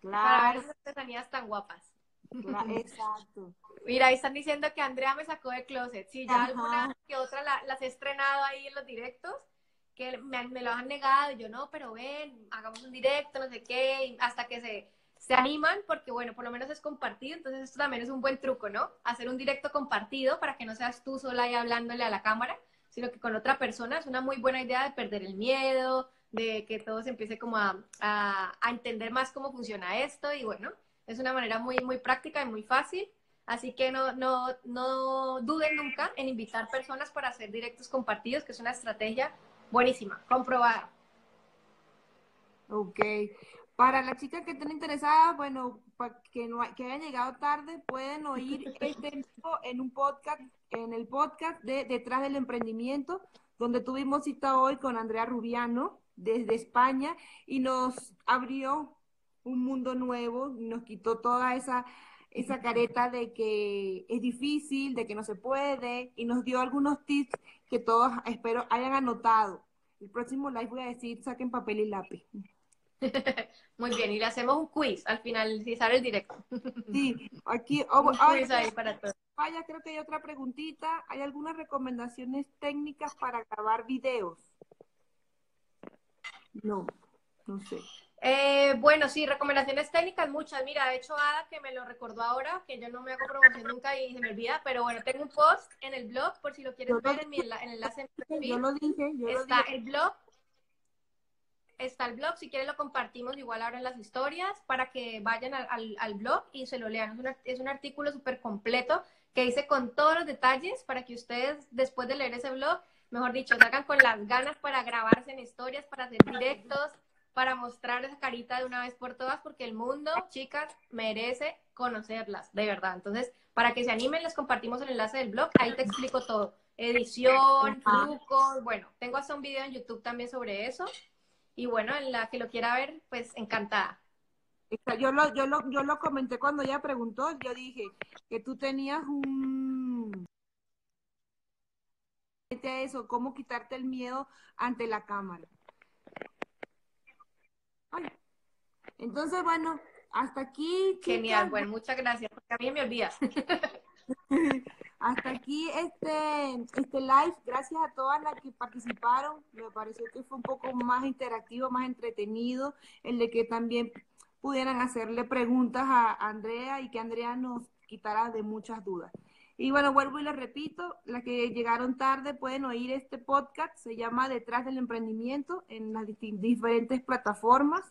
Claro. Para ver esas artesanías tan guapas. Exacto. Mira, ahí están diciendo que Andrea me sacó de closet. Sí, ya alguna que otra las he estrenado ahí en los directos que me, lo han negado, yo no, pero ven, hagamos un directo, no sé qué, hasta que se, se animan, porque bueno, por lo menos es compartido, entonces esto también es un buen truco, ¿no? Hacer un directo compartido para que no seas tú sola ahí hablándole a la cámara, sino que con otra persona es una muy buena idea de perder el miedo, de que todo se empiece como a, a, a entender más cómo funciona esto y bueno, es una manera muy, muy práctica y muy fácil. Así que no, no, no duden nunca en invitar personas para hacer directos compartidos, que es una estrategia Buenísima, comprobada. Ok. Para las chicas que estén interesadas, bueno, que, no, que hayan llegado tarde, pueden oír este en un podcast, en el podcast de Detrás del Emprendimiento, donde tuvimos cita hoy con Andrea Rubiano desde España y nos abrió un mundo nuevo, nos quitó toda esa, esa careta de que es difícil, de que no se puede, y nos dio algunos tips que todos espero hayan anotado. El próximo live voy a decir, saquen papel y lápiz. Muy bien, y le hacemos un quiz al finalizar el directo. Sí, aquí. Oh, un quiz ahí para todos. Vaya, creo que hay otra preguntita. ¿Hay algunas recomendaciones técnicas para grabar videos? No, no sé. Eh, bueno, sí, recomendaciones técnicas muchas. Mira, de hecho, Ada, que me lo recordó ahora, que yo no me hago promoción nunca y se me olvida, pero bueno, tengo un post en el blog, por si lo quieres ver en, mi, en el enlace. En yo lo dije, yo Está lo dije. el blog. Está el blog, si quieres lo compartimos igual ahora en las historias para que vayan al, al, blog y se lo lean. Es, es un artículo súper completo que dice con todos los detalles para que ustedes, después de leer ese blog, mejor dicho, salgan con las ganas para grabarse en historias, para hacer directos, para mostrar esa carita de una vez por todas, porque el mundo, chicas, merece conocerlas, de verdad. Entonces, para que se animen, les compartimos el enlace del blog, ahí te explico todo. Edición, trucos, bueno, tengo hasta un video en YouTube también sobre eso. Y bueno, en la que lo quiera ver, pues encantada. Yo lo, yo lo, yo lo comenté cuando ella preguntó, yo dije que tú tenías un eso, cómo quitarte el miedo ante la cámara. Entonces, bueno, hasta aquí. Genial, bueno, muchas gracias, porque a mí me olvidas. Hasta aquí este, este live. Gracias a todas las que participaron. Me pareció que fue un poco más interactivo, más entretenido, el de que también pudieran hacerle preguntas a Andrea y que Andrea nos quitara de muchas dudas. Y bueno, vuelvo y les repito, las que llegaron tarde pueden oír este podcast, se llama Detrás del Emprendimiento en las diferentes plataformas.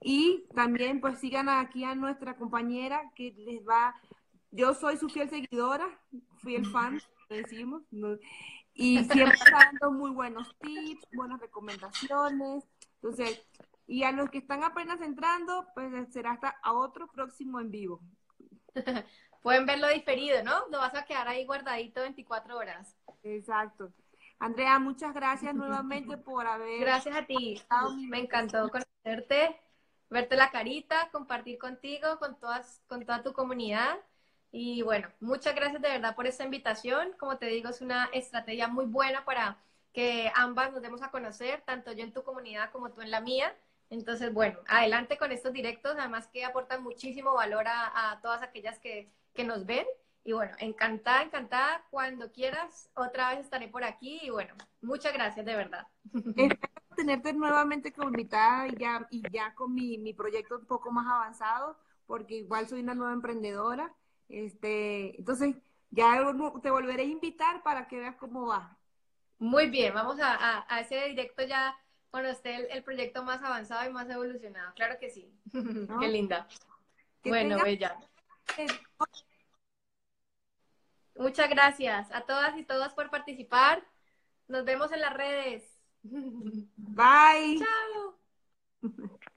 Y también pues sigan aquí a nuestra compañera que les va, yo soy su fiel seguidora, fiel fan, decimos, y siempre dando muy buenos tips, buenas recomendaciones. Entonces, y a los que están apenas entrando, pues será hasta a otro próximo en vivo. Pueden verlo diferido, ¿no? No vas a quedar ahí guardadito 24 horas. Exacto. Andrea, muchas gracias nuevamente por haber. Gracias a ti. Me encantó conocerte, verte la carita, compartir contigo, con, todas, con toda tu comunidad. Y bueno, muchas gracias de verdad por esta invitación. Como te digo, es una estrategia muy buena para que ambas nos demos a conocer, tanto yo en tu comunidad como tú en la mía. Entonces, bueno, adelante con estos directos, además que aportan muchísimo valor a todas aquellas que que nos ven. Y bueno, encantada, encantada. Cuando quieras, otra vez estaré por aquí. Y bueno, muchas gracias, de verdad. Espero tenerte nuevamente como invitada y ya, y ya con mi, mi proyecto un poco más avanzado, porque igual soy una nueva emprendedora. Este, entonces, ya te volveré a invitar para que veas cómo va. Muy bien, vamos a, a, ese directo ya cuando esté el, proyecto más avanzado y más evolucionado. Claro que sí. Qué linda. bueno, bella. Muchas gracias a todas y todos por participar. Nos vemos en las redes. Bye. Chao.